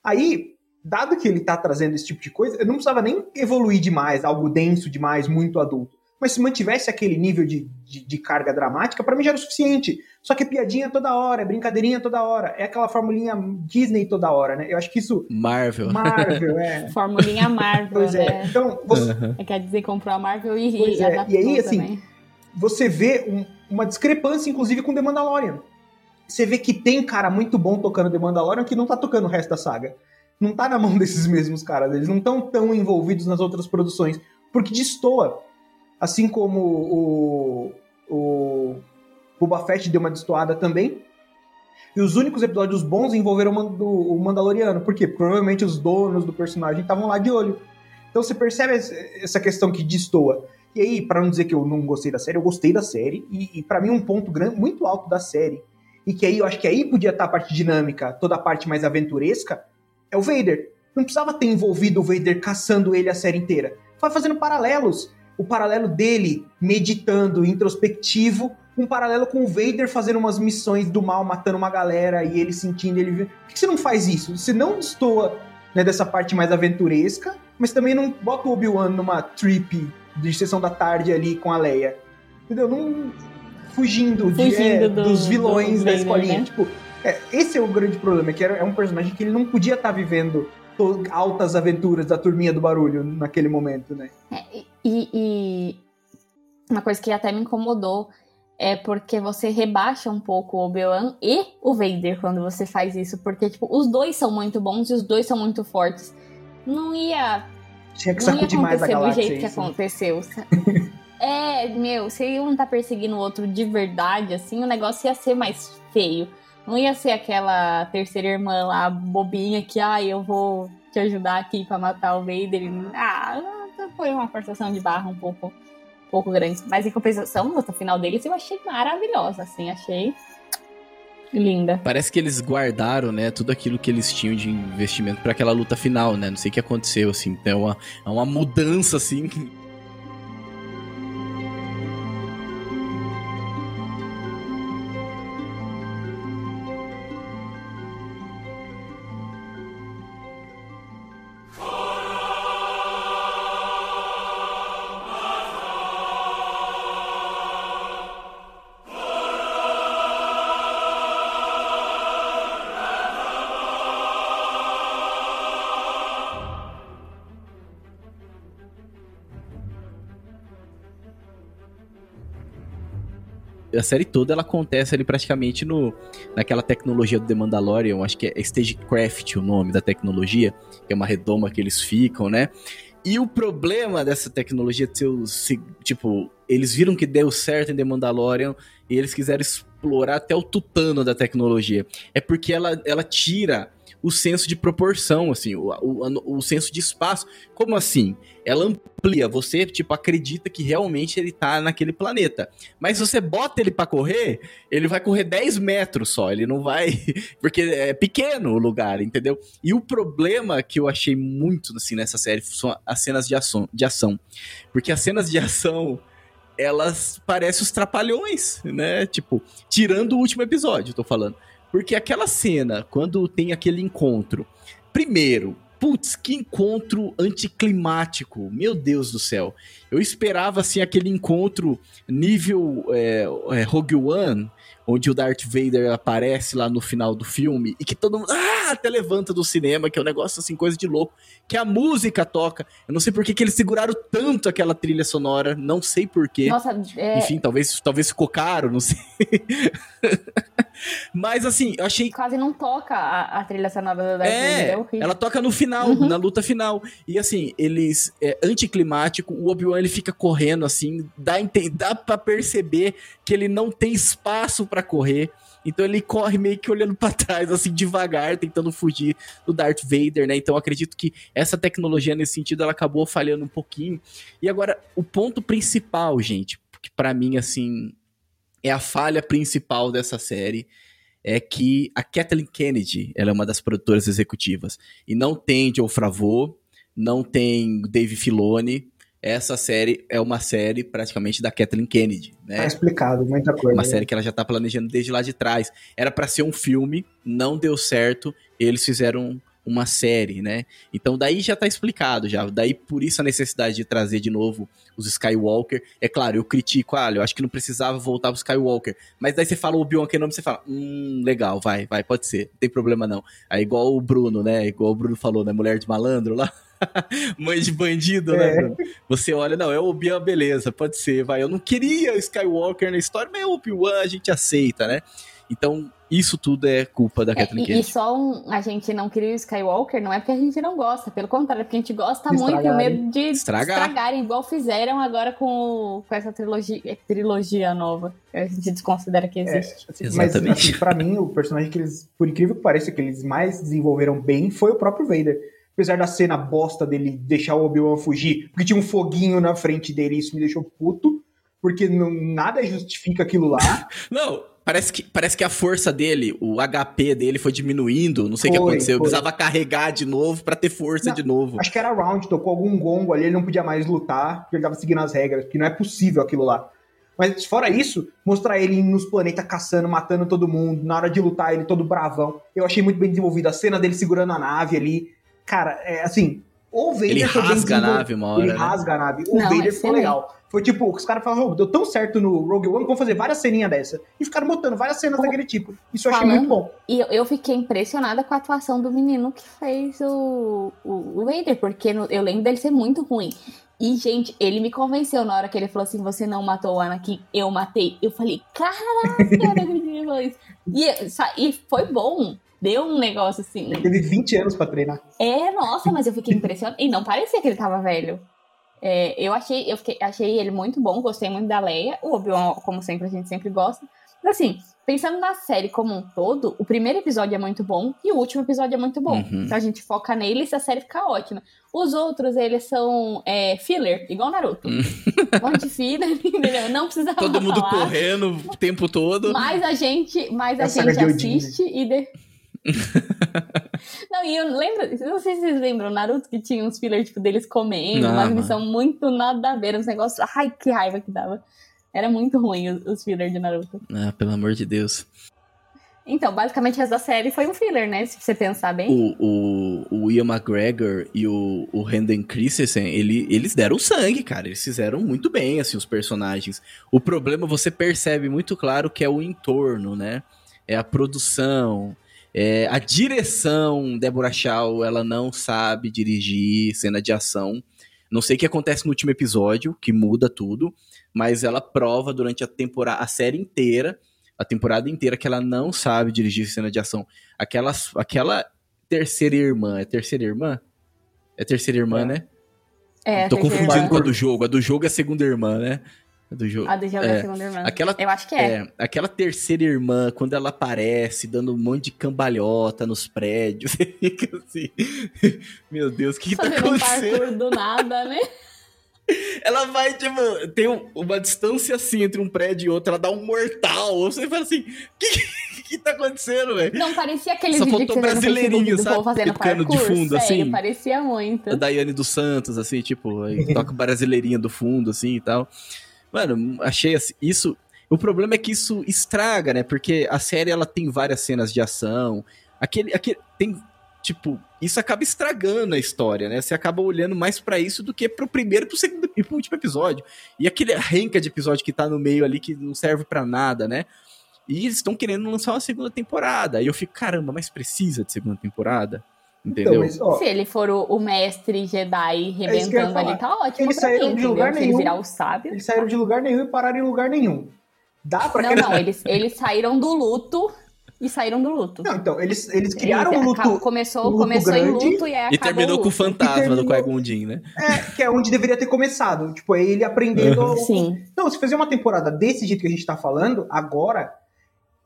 Aí, dado que ele tá trazendo esse tipo de coisa, eu não precisava nem evoluir demais, algo denso demais, muito adulto. Mas se mantivesse aquele nível de, de, de carga dramática, para mim já era o suficiente. Só que é piadinha toda hora, é brincadeirinha toda hora. É aquela formulinha Disney toda hora, né? Eu acho que isso. Marvel. Marvel, é. Formulinha Marvel. pois é. Né? Então, você. Uhum. Quer dizer, comprou a Marvel e, pois e é. E aí, assim, também. você vê um, uma discrepância, inclusive, com The Mandalorian. Você vê que tem cara muito bom tocando The Mandalorian que não tá tocando o resto da saga. Não tá na mão desses mesmos caras. Eles não estão tão envolvidos nas outras produções. Porque destoa Assim como o, o Boba Fett deu uma destoada também. E os únicos episódios bons envolveram o Mandaloriano. Por quê? Porque provavelmente os donos do personagem estavam lá de olho. Então você percebe essa questão que destoa. E aí, para não dizer que eu não gostei da série, eu gostei da série. E, e para mim, um ponto grande, muito alto da série, e que aí eu acho que aí podia estar a parte dinâmica, toda a parte mais aventuresca, é o Vader. Não precisava ter envolvido o Vader caçando ele a série inteira. Foi fazendo paralelos o paralelo dele meditando, introspectivo, um paralelo com o Vader fazendo umas missões do mal, matando uma galera e ele sentindo ele. Por que você não faz isso? Você não destoa né, dessa parte mais aventuresca, mas também não bota o Obi-Wan numa trip de sessão da tarde ali com a Leia. Entendeu? Não. Fugindo, de, Fugindo é, do, dos vilões do da escolinha. né? Tipo, é, esse é o grande problema, que é um personagem que ele não podia estar vivendo altas aventuras da turminha do barulho naquele momento, né? É, e, e, uma coisa que até me incomodou é porque você rebaixa um pouco o Obi-Wan e o Vader quando você faz isso, porque tipo, os dois são muito bons e os dois são muito fortes. Não ia Tinha que não ia sacudir mais a acontecer do galáxia. jeito que isso. aconteceu. é, meu, se um tá perseguindo o outro de verdade, assim, o negócio ia ser mais feio. Não ia ser aquela terceira irmã lá, bobinha, que, ah, eu vou te ajudar aqui pra matar o Vader. Ah, foi uma forçação de barra um pouco, um pouco grande. Mas em compensação, a luta final deles eu achei maravilhosa, assim, achei linda. Parece que eles guardaram, né, tudo aquilo que eles tinham de investimento pra aquela luta final, né? Não sei o que aconteceu, assim. Então é uma, é uma mudança, assim. A série toda ela acontece ali praticamente no naquela tecnologia do The Mandalorian, acho que é Stagecraft o nome da tecnologia, que é uma redoma que eles ficam, né? E o problema dessa tecnologia ser, tipo, eles viram que deu certo em The Mandalorian e eles quiseram explorar até o tutano da tecnologia. É porque ela, ela tira o senso de proporção, assim, o, o, o senso de espaço. Como assim? Ela amplia, você, tipo, acredita que realmente ele tá naquele planeta. Mas se você bota ele para correr, ele vai correr 10 metros só, ele não vai... Porque é pequeno o lugar, entendeu? E o problema que eu achei muito, assim, nessa série são as cenas de ação. De ação. Porque as cenas de ação elas parecem os trapalhões, né? Tipo, tirando o último episódio, tô falando. Porque aquela cena, quando tem aquele encontro, primeiro, Putz, que encontro anticlimático. Meu Deus do céu. Eu esperava, assim, aquele encontro nível é, é, Rogue One, onde o Darth Vader aparece lá no final do filme e que todo mundo ah, até levanta do cinema, que é um negócio assim, coisa de louco, que a música toca. Eu não sei por que, que eles seguraram tanto aquela trilha sonora, não sei porquê. Nossa, é... Enfim, talvez, talvez ficou caro, não sei. Mas assim, eu achei. Quase não toca a, a trilha sonora do Darth é, Vader, é Ela toca no final, uhum. na luta final. E assim, eles. É anticlimático, o Obi-Wan ele fica correndo assim, dá, dá pra perceber que ele não tem espaço para correr. Então ele corre meio que olhando para trás, assim, devagar, tentando fugir do Darth Vader, né? Então acredito que essa tecnologia, nesse sentido, ela acabou falhando um pouquinho. E agora, o ponto principal, gente, que para mim, assim, é a falha principal dessa série é que a Kathleen Kennedy, ela é uma das produtoras executivas e não tem Joe Favreau, não tem Dave Filoni. Essa série é uma série praticamente da Kathleen Kennedy, né? Tá explicado muita coisa. Uma série que ela já tá planejando desde lá de trás. Era para ser um filme, não deu certo, eles fizeram uma série, né? Então daí já tá explicado já. Daí por isso a necessidade de trazer de novo os Skywalker. É claro, eu critico, ah, eu acho que não precisava voltar pro Skywalker. Mas daí você fala o Obi-Wan Kenobi, você fala, hum, legal, vai, vai, pode ser, não tem problema não. Aí igual o Bruno, né? Igual o Bruno falou, né? Mulher de malandro lá. Mãe de bandido, né, é. né, Bruno? Você olha, não, é o Obi-Wan, beleza, pode ser, vai. Eu não queria Skywalker na história, mas é o Obi-Wan a gente aceita, né? Então, isso tudo é culpa da Kathleen é, Kennedy. E só um, a gente não queria o Skywalker, não é porque a gente não gosta, pelo contrário, é porque a gente gosta muito e o medo de Estragar. estragarem, igual fizeram agora com, com essa trilogia, trilogia nova. A gente desconsidera que é, existe. É, mas, assim, pra mim, o personagem que eles, por incrível que pareça, que eles mais desenvolveram bem foi o próprio Vader. Apesar da cena bosta dele deixar o Obi-Wan fugir, porque tinha um foguinho na frente dele e isso me deixou puto, porque não, nada justifica aquilo lá. não, Parece que, parece que a força dele, o HP dele foi diminuindo, não sei o que aconteceu. Eu precisava carregar de novo para ter força não, de novo. Acho que era round, tocou algum gongo ali, ele não podia mais lutar, porque ele tava seguindo as regras, porque não é possível aquilo lá. Mas fora isso, mostrar ele nos planetas caçando, matando todo mundo, na hora de lutar ele todo bravão. Eu achei muito bem desenvolvido a cena dele segurando a nave ali. Cara, é assim, o Vader ele rasga a nave uma hora. Ele né? rasga a nave. O não, Vader ficou legal. Foi tipo, os caras falaram, oh, deu tão certo no Rogue One, vamos fazer várias ceninhas dessa. E ficaram botando várias cenas daquele tipo. Isso eu achei muito bom. E eu fiquei impressionada com a atuação do menino que fez o, o, o Vader, porque no, eu lembro dele ser muito ruim. E, gente, ele me convenceu na hora que ele falou assim: você não matou o Anakin, eu matei. Eu falei, caraca, eu não acredito isso. E, e foi bom. Deu um negócio assim. Ele teve 20 anos pra treinar. É, nossa, mas eu fiquei impressionada. E não parecia que ele tava velho. É, eu achei, eu fiquei, achei ele muito bom, gostei muito da Leia. O Obi-Wan, como sempre, a gente sempre gosta. Mas assim, pensando na série como um todo, o primeiro episódio é muito bom e o último episódio é muito bom. Uhum. Então a gente foca neles e a série fica ótima. Os outros, eles são é, filler, igual Naruto. Um monte de filler, entendeu? Não precisa Todo mundo falar. correndo o tempo todo. Mas a gente, mas a gente assiste e... De... não, e eu lembro, não sei se vocês lembram, Naruto que tinha uns fillers tipo, deles comendo, não, mas missão muito nada a ver, uns negócios, ai, que raiva que dava. Era muito ruim os, os fillers de Naruto. Ah, pelo amor de Deus. Então, basicamente, essa série foi um filler, né? Se você pensar bem. O, o, o Ian McGregor e o, o Hayden Christensen, ele, eles deram sangue, cara. Eles fizeram muito bem, assim, os personagens. O problema, você percebe muito claro que é o entorno, né? É a produção, é, a direção, Deborah Shaw, ela não sabe dirigir cena de ação. Não sei o que acontece no último episódio, que muda tudo, mas ela prova durante a temporada, a série inteira, a temporada inteira, que ela não sabe dirigir cena de ação. Aquela, aquela terceira irmã, é terceira irmã? É terceira irmã, é. né? É, Tô confundindo com a do jogo. A do jogo é a segunda irmã, né? Do jogo. A do jogo é, é a segunda irmã. Aquela, eu acho que é. é. Aquela terceira irmã, quando ela aparece, dando um monte de cambalhota nos prédios, você fica assim. Meu Deus, o que, que tá acontecendo? Um do nada, né? Ela vai, tipo, tem uma distância assim entre um prédio e outro, ela dá um mortal. Você fala assim, o que, que tá acontecendo, velho? Não, parecia aquele Só vídeo faltou que brasileirinho, sabe? Fazendo Tocando de fundo, sério, assim. parecia muito. A Daiane dos Santos, assim, tipo, aí toca brasileirinha do fundo, assim e tal. Mano, achei assim, isso. O problema é que isso estraga, né? Porque a série ela tem várias cenas de ação. Aquele, aquele tem tipo, isso acaba estragando a história, né? Você acaba olhando mais para isso do que pro primeiro, pro segundo e pro último episódio. E aquele renca de episódio que tá no meio ali que não serve para nada, né? E eles estão querendo lançar uma segunda temporada. E eu fico, caramba, mas precisa de segunda temporada? Entendeu? Então, mas, ó, Se ele for o, o mestre Jedi É rebentando ali, falar. tá ótimo. Eles saíram mim, de lugar entendeu? Se ele nenhum. virar o sábio. eles saíram de lugar nenhum e pararam em lugar nenhum. Dá pra Não, não, eles, eles saíram do luto e saíram do luto. Não, então, eles, eles criaram Eles um luto, acabam- começou um luto começou em grande luto e aí E acabou terminou o com o fantasma do Qui-Gon Jinn, né? é, que é onde deveria ter começado. Tipo, é ele aprendendo. ao- Sim. Não, se fazer uma temporada desse jeito que a gente tá falando, agora,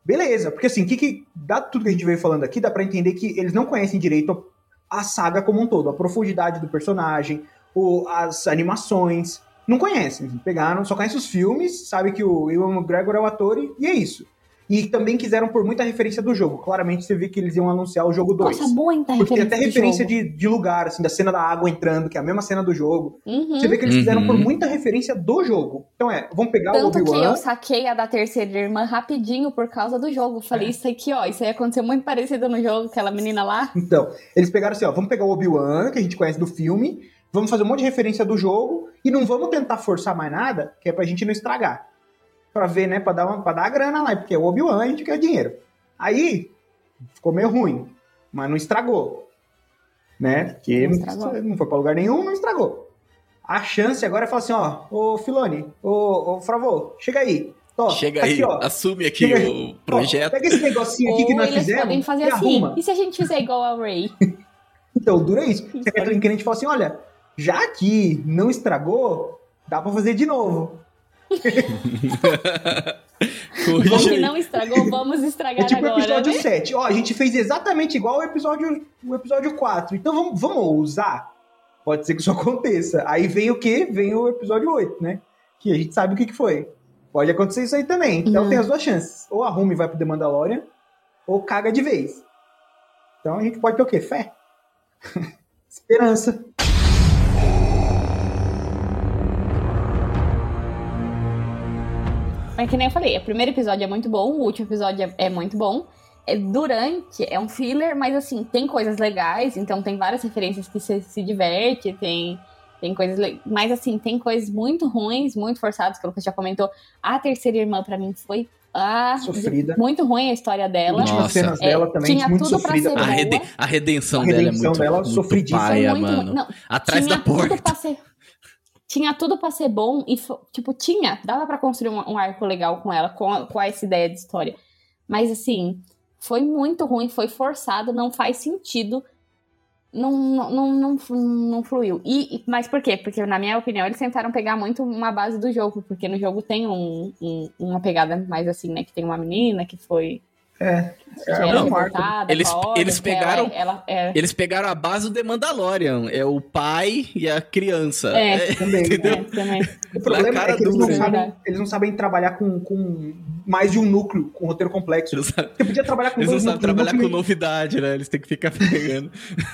beleza. Porque assim, que, que dá tudo que a gente veio falando aqui, dá pra entender que eles não conhecem direito a saga como um todo, a profundidade do personagem, o, as animações. Não conhecem. Pegaram, só conhecem os filmes, sabe que o Ewan McGregor é o ator e, e é isso. E também quiseram por muita referência do jogo. Claramente você vê que eles iam anunciar o jogo 2. Nossa, muita Porque tem referência. até de referência de, de lugar, assim, da cena da água entrando, que é a mesma cena do jogo. Uhum. Você vê que eles fizeram Uhum. por muita referência do jogo. Então é, vamos pegar o Tanto que Obi-Wan. eu saquei a da terceira irmã rapidinho por causa do jogo. É. Falei, isso aqui, ó, isso aí aconteceu muito parecido no jogo, aquela menina lá. Então, eles pegaram assim, ó, vamos pegar o Obi-Wan, que a gente conhece do filme, vamos fazer um monte de referência do jogo, e não vamos tentar forçar mais nada, que é pra gente não estragar. Pra ver, né, pra dar, uma, pra dar a grana lá, porque o Obi-Wan, a gente quer dinheiro. Aí, ficou meio ruim, mas não estragou. Né? Porque Não estragou. não foi pra lugar nenhum, não estragou. A chance agora é falar assim, ó, ô Filone, ô, ô Fravô, chega aí. Ó, Chega tá aí, aqui, ó. assume aqui Chega o projeto. Ó, pega esse negocinho aqui que nós eles fizemos podem fazer e assim. arruma. E se a gente fizer igual ao Ray? Então, dura isso. Você quer que a gente fala assim, olha, já que não estragou, dá pra fazer de novo. Aí. não estragou, vamos É estragar tipo o agora. episódio né? 7. Ó, a gente fez exatamente igual o episódio, o episódio 4. Então vamos, vamos usar? Pode ser que isso aconteça. Aí vem o quê? Vem o episódio 8, né? Que a gente sabe o que, que foi. Pode acontecer isso aí também. Então Uhum. tem as duas chances. Ou arrume e vai pro The Mandalorian, ou caga de vez. Então a gente pode ter o quê? Fé. Esperança. Mas que nem eu falei, o primeiro episódio é muito bom, o último episódio é, é muito bom. É, durante, é um filler, mas assim, tem coisas legais, então tem várias referências que você se diverte, tem, tem coisas. Mas assim, tem coisas muito ruins, muito forçadas, pelo que você já comentou. A terceira irmã, pra mim, foi ah, Sofrida. muito ruim a história dela. As Nossa. cenas É, dela também, tinha muito tudo pra sofrida. ser A, a redenção A dela é redenção muito, dela, muito sofridíssima. paia, muito mano. Não, Atrás tinha da porta. Tudo pra ser, tinha tudo pra ser bom e, tipo, tinha. Dava pra construir um, um arco legal com ela, com, com essa ideia de história. Mas, assim, foi muito ruim, foi forçado, não faz sentido. Não, não, não, não, fluiu. E- mas por quê? Porque, na minha opinião, eles tentaram pegar muito uma base do jogo, porque no jogo tem um, um- uma pegada mais assim, né? Que tem uma menina que foi. É, é era o marco. revoltada Eles- ordem, eles que ela- pegaram- Ela, é, Eles pegaram a base do The Mandalorian. É o pai e a criança. É. Também. Entendeu? é, também. O problema cara é que eles não, sabem, eles não sabem trabalhar com, com mais de um núcleo, com roteiro complexo. Eles, Você podia trabalhar com eles não sabem núcleos. trabalhar com novidade, né? Eles têm que ficar pegando.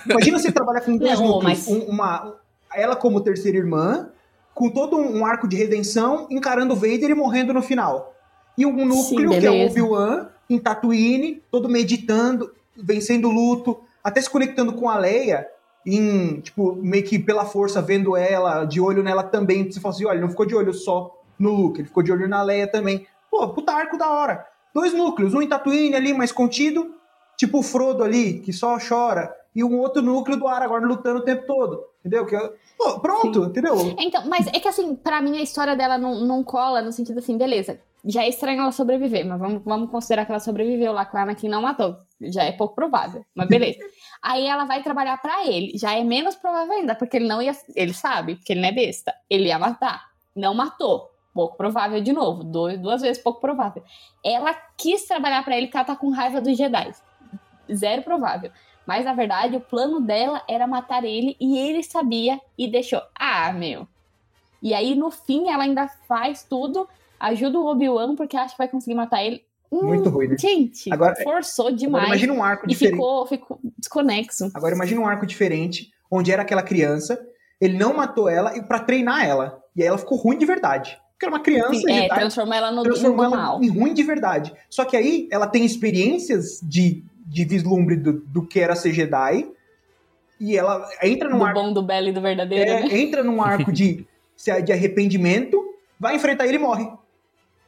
Imagina você trabalhar com dois Não, núcleos. mas- um- uma, ela como terceira irmã, com todo um arco de redenção, encarando o Vader e morrendo no final. E um núcleo, que é o. Obi-Wan, em Tatooine, todo meditando, vencendo o luto, até se conectando com a Leia, em, tipo, meio que pela força, vendo ela, de olho nela também. Você fala assim, olha, ele não ficou de olho só no Luke, ele ficou de olho na Leia também. Pô, puta arco da hora. Dois núcleos, um em Tatooine ali, mais contido, tipo o Frodo ali, que só chora, e um outro núcleo do Aragorn lutando o tempo todo, entendeu? Que, eu- pô, pronto, entendeu? Então, mas é que assim, pra mim a história dela não, não cola no sentido assim, beleza. Já é estranho ela sobreviver, mas vamos, vamos considerar que ela sobreviveu lá, que o Anakin não matou. Já é pouco provável, mas beleza. Aí ela vai trabalhar pra ele. Já é menos provável ainda, porque ele não ia. Ele sabe, porque ele não é besta. Ele ia matar. Não matou. Pouco provável de novo. Dois, duas vezes pouco provável. Ela quis trabalhar pra ele porque ela tá com raiva dos Jedi. Zero provável. Mas na verdade, o plano dela era matar ele e ele sabia e deixou. Ah, meu. E aí no fim ela ainda faz tudo, ajuda o Obi-Wan porque acha que vai conseguir matar ele. Hum, Muito ruim, né? Gente, Agora- forçou Agora demais. imagina um arco e diferente. ficou, ficou desconexo. Agora imagina um arco diferente, onde era aquela criança, ele não matou ela e para treinar ela. E aí ela ficou ruim de verdade. Porque era uma criança, Sim, é, transformou ela no, no transformou ela mal. em ruim de verdade. Só que aí ela tem experiências de, de vislumbre do, do que era ser Jedi, e ela entra num Do arco, bom, do belo e do verdadeiro, é, né? entra num arco de, de arrependimento, vai enfrentar ele e morre.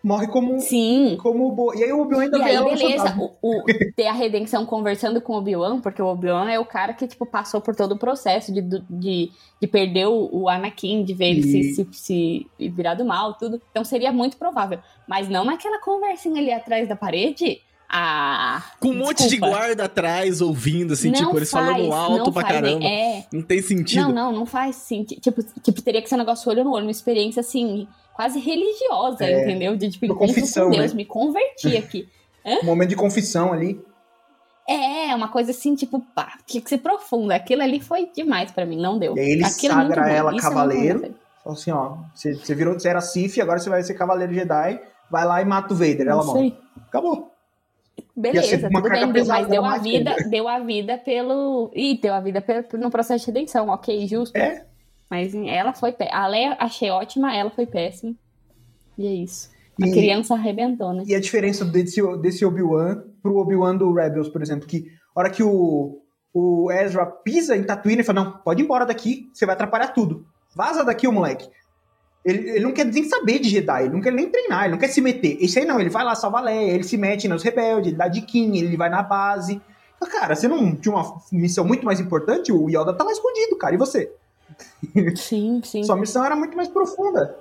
Morre como, Sim. como bo... E aí o Obi-Wan ainda E aí, beleza, o, o- ter a redenção conversando com o Obi-Wan, porque o Obi-Wan é o cara que, tipo, passou por todo o processo de, de, de perder o, o Anakin, de ver ele E- se, se, se virar do mal, tudo. Então seria muito provável. Mas não naquela conversinha ali atrás da parede. Ah. Com um monte de guarda atrás, ouvindo, assim, Não tipo, eles faz, falando alto pra faz, caramba. É, Não tem sentido. Não, não, não faz sentido. Tipo, tipo, teria que ser um negócio olho no olho, uma experiência assim, quase religiosa, É, entendeu? De tipo, confissão, com Deus, né? me converti aqui. Um momento de confissão ali. É, uma coisa assim, tipo, pá, tinha que ser profunda. Aquilo ali foi demais pra mim, não deu. E aí ele Aquilo é sagra bom, ela isso é cavaleiro. Fala assim, ó, você, virou, você era Sith, agora você vai ser Cavaleiro Jedi, vai lá e mata o Vader, ela Não morre. sei. Acabou. Beleza, uma tudo bem, pesada mas deu a vida, deu a vida pelo. Ih, deu a vida pelo, no processo de redenção, ok, justo. É. Mas ela foi pé. A Leia achei ótima, ela foi péssima. E é isso. A E- criança arrebentou, né? E a diferença desse, desse Obi-Wan pro Obi-Wan do Rebels, por exemplo, que a hora que o, o Ezra pisa em Tatooine, ele fala, não, pode ir embora daqui, você vai atrapalhar tudo. Vaza daqui, o moleque. Ele, ele não quer nem saber de Jedi, ele não quer nem treinar, ele não quer se meter. Esse aí não, ele vai lá salvar a Leia, ele se mete nos rebeldes, ele dá diquinha, ele vai na base. Fala, Cara, você não tinha uma missão muito mais importante? O Yoda tá lá escondido, cara, e você? Sim, sim. Sua missão era muito mais profunda.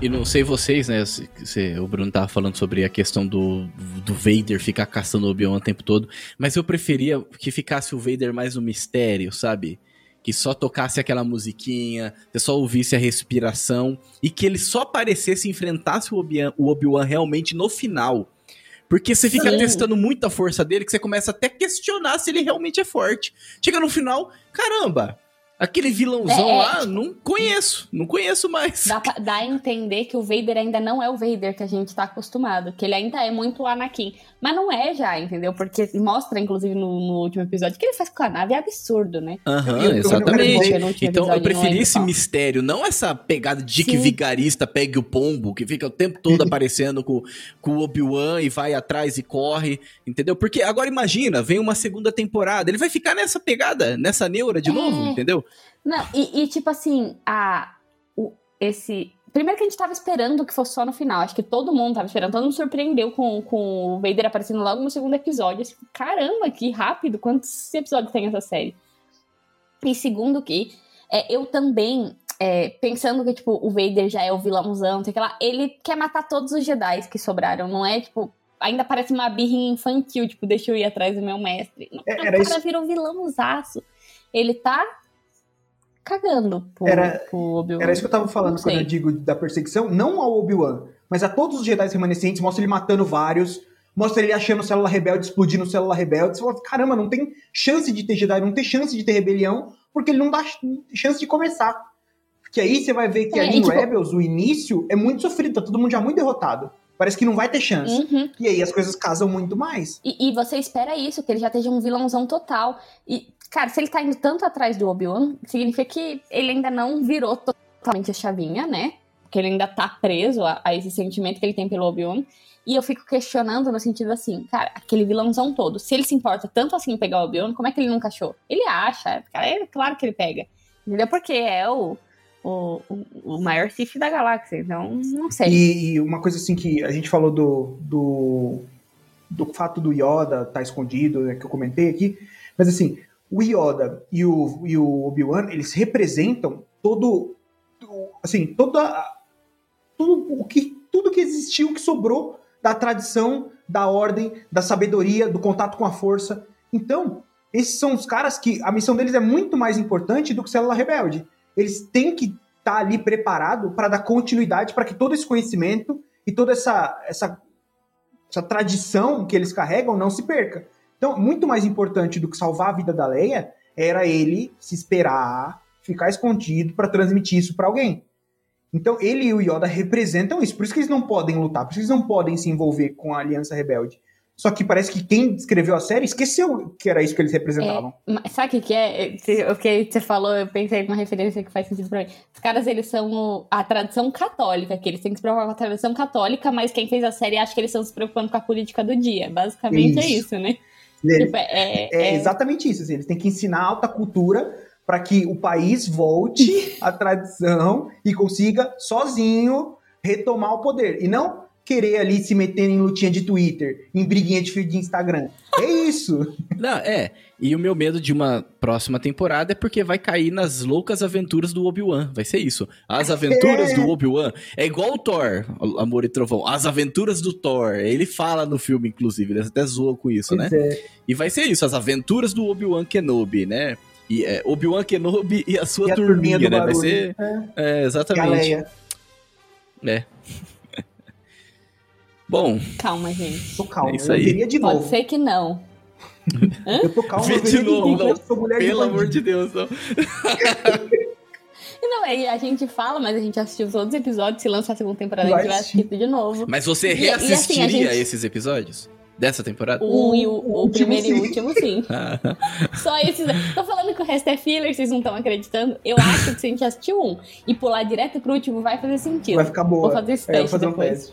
E não sei vocês, né? se- se o Bruno tava falando sobre a questão do, do Vader ficar caçando o Obi-Wan o tempo todo. Mas eu preferia que ficasse o Vader mais um mistério, sabe? Que só tocasse aquela musiquinha, você só ouvisse a respiração. E que ele só aparecesse e enfrentasse o Obi-Wan o Obi-Wan realmente no final. Porque você fica Sim. testando muito a força dele, que você começa até a questionar se ele realmente é forte. Chega no final, caramba, aquele vilãozão É, é, lá, não conheço, não conheço mais. Dá, pra- dá a entender que o Vader ainda não é o Vader que a gente tá acostumado. Que ele ainda é muito Anakin. Mas não é já, entendeu? Porque mostra, inclusive, no, no último episódio, que ele faz com a nave é absurdo, né? Aham, eu- exatamente. eu- Então eu preferi esse mistério, não essa pegada de que vigarista pegue o pombo, que fica o tempo todo aparecendo com, com o Obi-Wan e vai atrás e corre, entendeu? Porque agora imagina, vem uma segunda temporada, ele vai ficar nessa pegada, nessa neura de É. novo, entendeu? Não, e, e, tipo assim, a, o, esse. Primeiro que a gente tava esperando que fosse só no final. Acho que todo mundo tava esperando. Todo mundo surpreendeu com, com o Vader aparecendo logo no segundo episódio. Assim, Caramba, que rápido! Quantos episódios tem essa série? E segundo que, é, eu também, é, pensando que, tipo, o Vader já é o vilãozão, sei lá, ele quer matar todos os Jedi que sobraram. Não é, tipo, ainda parece uma birrinha infantil, tipo, deixa eu ir atrás do meu mestre. Não, É, o cara isso. virou vilãozaço. Ele tá cagando pro, Era- pro Obi-Wan. Era isso que eu tava falando quando eu digo da perseguição, não ao Obi-Wan, mas a todos os Jedi remanescentes, mostra ele matando vários, mostra ele achando célula rebelde, explodindo célula rebelde. Você fala, caramba, não tem chance de ter Jedi, não tem chance de ter rebelião, porque ele não dá ch- chance de começar. Porque aí você vai ver que É, ali em tipo- Rebels, o início é muito sofrido, tá todo mundo já muito derrotado. Parece que não vai ter chance. Uhum. E aí as coisas casam muito mais. E, e você espera isso, que ele já esteja um vilãozão total. E, cara, se ele tá indo tanto atrás do Obi-Wan, significa que ele ainda não virou totalmente a chavinha, né? Que ele ainda tá preso a, a esse sentimento que ele tem pelo Obi-Wan. E eu fico questionando no sentido assim, cara, aquele vilãozão todo, se ele se importa tanto assim em pegar o Obi-Wan, como é que ele nunca achou? Ele acha, cara, é claro que ele pega. Entendeu? Porque é o, o, o, maior Sith da galáxia, então não sei. E, e uma coisa assim que a gente falou do, do, do fato do Yoda estar escondido, né, que eu comentei aqui, mas assim, o Yoda e o, e o Obi-Wan, eles representam todo, assim, toda, tudo o que, tudo que existiu, que sobrou da tradição, da ordem, da sabedoria, do contato com a força. Então, esses são os caras que a missão deles é muito mais importante do que Célula Rebelde. Eles têm que estar ali preparado para dar continuidade para que todo esse conhecimento e toda essa, essa, essa tradição que eles carregam não se perca. Então, muito mais importante do que salvar a vida da Leia era ele se esperar, ficar escondido para transmitir isso para alguém. Então, ele e o Yoda representam isso. Por isso que eles não podem lutar, por isso que eles não podem se envolver com a Aliança Rebelde. Só que parece que quem escreveu a série esqueceu que era isso que eles representavam. Mas Sabe o que, é? O que você falou, eu pensei numa referência que faz sentido pra mim. Os caras, eles são a tradição católica, que eles têm que se preocupar com a tradição católica, mas quem fez a série acha que eles estão se preocupando com a política do dia. Basicamente é Isso. isso, né? Tipo, é, É, é- exatamente isso. assim, eles têm que ensinar a alta cultura para que o país volte à tradição e consiga sozinho retomar o poder. E não querer ali se meter em lutinha de Twitter, em briguinha de feed de Instagram. É isso. Não, é. E o meu medo de uma próxima temporada é porque vai cair nas loucas aventuras do Obi-Wan. Vai ser isso. As aventuras É. do Obi-Wan. É igual o Thor, Amor e Trovão. As aventuras do Thor. Ele fala no filme, inclusive. Ele até zoa com isso, né? Pois é. E vai ser isso, as aventuras do Obi-Wan Kenobi, né? E é, Obi-Wan Kenobi e a sua E a turminha, né? Vai ser. É, exatamente. Galeia. É. Bom, Calma, gente. Tô calmo. É isso eu aí. veria de Pode novo. ser que não. Eu tô calmo. Vê eu de novo, não. Eu pelo de amor de Deus, não. E não, aí a gente fala, mas a gente assistiu todos os episódios. Se lançar a segunda temporada, a gente vai assistir. de novo. Mas você E- e assim, a reassistiria gente- esses episódios? Dessa temporada? O, um e o, O o último, primeiro e o sim. último, sim. Só esses. Tô falando que o resto é filler, vocês não estão acreditando. Eu acho que se a gente assistir um e pular direto pro último, vai fazer sentido. Vai ficar boa. Vou fazer esse É, eu vou teste um depois. teste.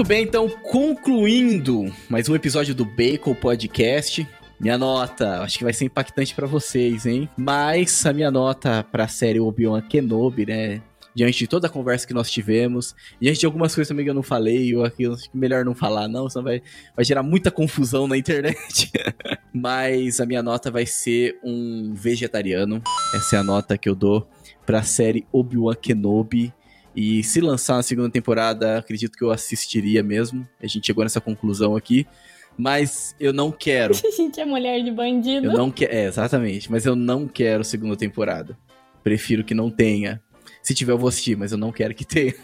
Muito bem, então, concluindo mais um episódio do Bacon Podcast. Minha nota, acho que vai ser impactante pra vocês, hein? Mas a minha nota pra série Obi-Wan Kenobi, né? Diante de toda a conversa que nós tivemos, diante de algumas coisas também que eu não falei, ou aqui, melhor não falar, não, senão vai, vai gerar muita confusão na internet. Mas a minha nota vai ser um vegetariano. Essa é a nota que eu dou pra série Obi-Wan Kenobi. E se lançar uma segunda temporada, acredito que eu assistiria mesmo. A gente chegou nessa conclusão aqui. Mas eu não quero. A gente é mulher de bandido. Eu não quero. É, exatamente. Mas eu não quero segunda temporada. Prefiro que não tenha. Se tiver, eu vou assistir, mas eu não quero que tenha.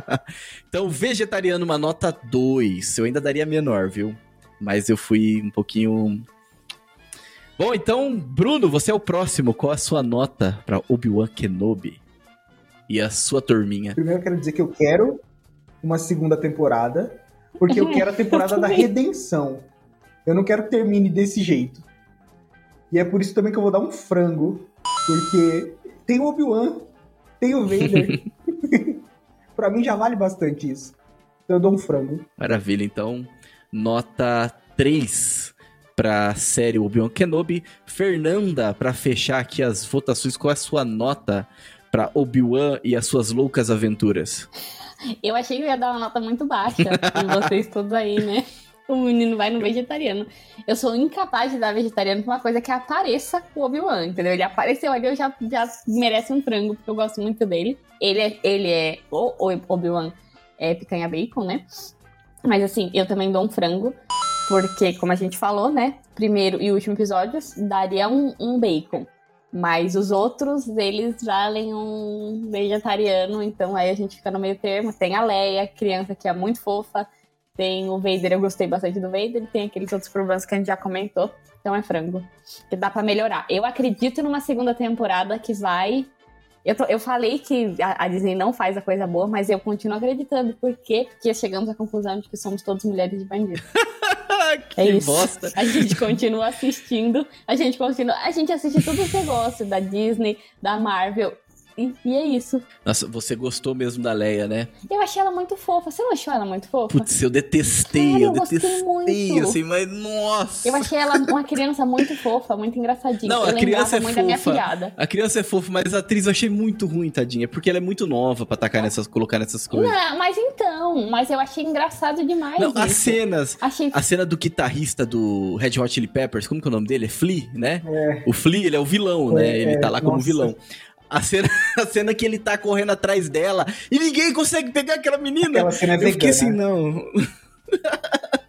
então, vegetariano, uma nota 2. Eu ainda daria menor, viu? Mas eu fui um pouquinho. Bom, então, Bruno, você é o próximo. Qual a sua nota pra Obi-Wan Kenobi? E a sua turminha? Primeiro eu quero dizer que eu quero uma segunda temporada, porque eu quero a temporada da redenção. Eu não quero que termine desse jeito. E é por isso também que eu vou dar um frango, porque tem o Obi-Wan, tem o Vader. pra mim já vale bastante isso. Então eu dou um frango. Maravilha, então, nota 3 pra série Obi-Wan Kenobi. Fernanda, pra fechar aqui as votações, qual é a sua nota pra Obi-Wan e as suas loucas aventuras? Eu achei que eu ia dar uma nota muito baixa. e vocês todos aí, né? O menino vai no vegetariano. Eu sou incapaz de dar vegetariano pra uma coisa que apareça o Obi-Wan, entendeu? Ele apareceu ali, eu já, já merece um frango, porque eu gosto muito dele. Ele é, ele é o, o Obi-Wan é picanha bacon, né? Mas assim, eu também dou um frango, porque, como a gente falou, né? Primeiro e último episódios, daria um, um bacon. Mas os outros, eles valem um vegetariano, então aí a gente fica no meio termo. Tem a Leia, criança que é muito fofa. Tem o Vader, eu gostei bastante do Vader. Tem aqueles outros problemas que a gente já comentou. Então é frango. Que dá pra melhorar. Eu acredito numa segunda temporada que vai. Eu, tô- eu falei que a, a Disney não faz a coisa boa, mas eu continuo acreditando. Por quê? Porque chegamos à conclusão de que somos todos mulheres de bandido. que É bosta! A gente continua assistindo, a gente continua. A gente assiste que você gosta, da Disney, da Marvel. E, e é isso. Nossa, você gostou mesmo da Leia, né? Eu achei ela muito fofa. Você não achou ela muito fofa? Putz, eu detestei, Cara, eu eu gostei detestei, muito. assim, mas nossa! Eu achei ela uma criança muito fofa, muito engraçadinha. Não, eu a criança é muito da minha fofa. filhada. A criança é fofa, mas a atriz eu achei muito ruim, tadinha. Porque ela é muito nova pra tacar nessas, colocar nessas coisas. Não, mas então, mas eu achei engraçado demais. Não, as isso. cenas. Achei A cena do guitarrista do Red Hot Chili Peppers, como que é o nome dele? É Flea, né? É. O Flea, ele é o vilão, né? É, Ele tá lá como nossa. vilão. A cena, a cena que ele tá correndo atrás dela e ninguém consegue pegar aquela menina. Aquela cena é Eu fiquei assim, vegana. não.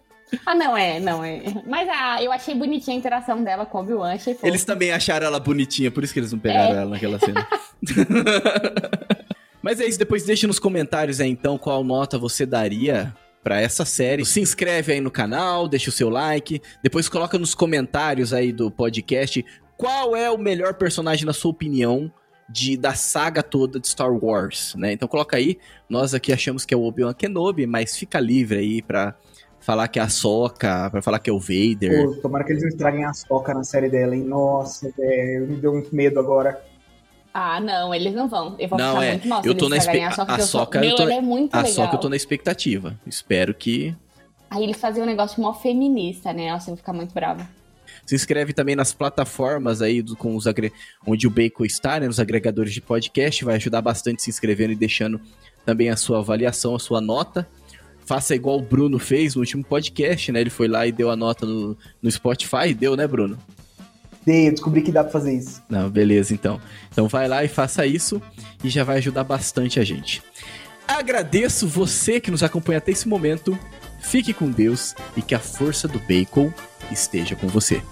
Ah, não, é, não é. Mas ah, eu achei bonitinha a interação dela com o Obi-Wan. Eles também acharam ela bonitinha, por isso que eles não pegaram É. ela naquela cena. Mas é isso, depois deixe nos comentários aí então qual nota você daria para essa série. Se inscreve aí no canal, deixa o seu like, depois coloca nos comentários aí do podcast qual é o melhor personagem na sua opinião de, da saga toda de Star Wars, né? Então coloca aí, nós aqui achamos que é o Obi-Wan Kenobi, mas fica livre aí pra falar que é a Soca, pra falar que é o Vader. Pô, tomara que eles não estraguem a Soca na série dela, hein? Nossa, velho, me deu muito medo agora. Ah, não, eles não vão. Eu vou Não, ficar é, muito mal se eu eles tô na espe- a Soca, a eu Soca tô- é muito A legal. Soca eu tô na expectativa. Espero que Aí eles faziam um negócio mó feminista, né? Nossa, eu ia ficar muito brava. Se inscreve também nas plataformas aí do- com os agre... onde o Bacon está, né, nos agregadores de podcast, vai ajudar bastante se inscrevendo e deixando também a sua avaliação, a sua nota. Faça igual o Bruno fez no último podcast, né? Ele foi lá e deu a nota no, no Spotify, deu, né, Bruno? Dei, eu descobri que dá pra fazer isso. Não, beleza, então. Então vai lá e faça isso e já vai ajudar bastante a gente. Agradeço você que nos acompanha até esse momento. Fique com Deus e que a força do Bacon esteja com você.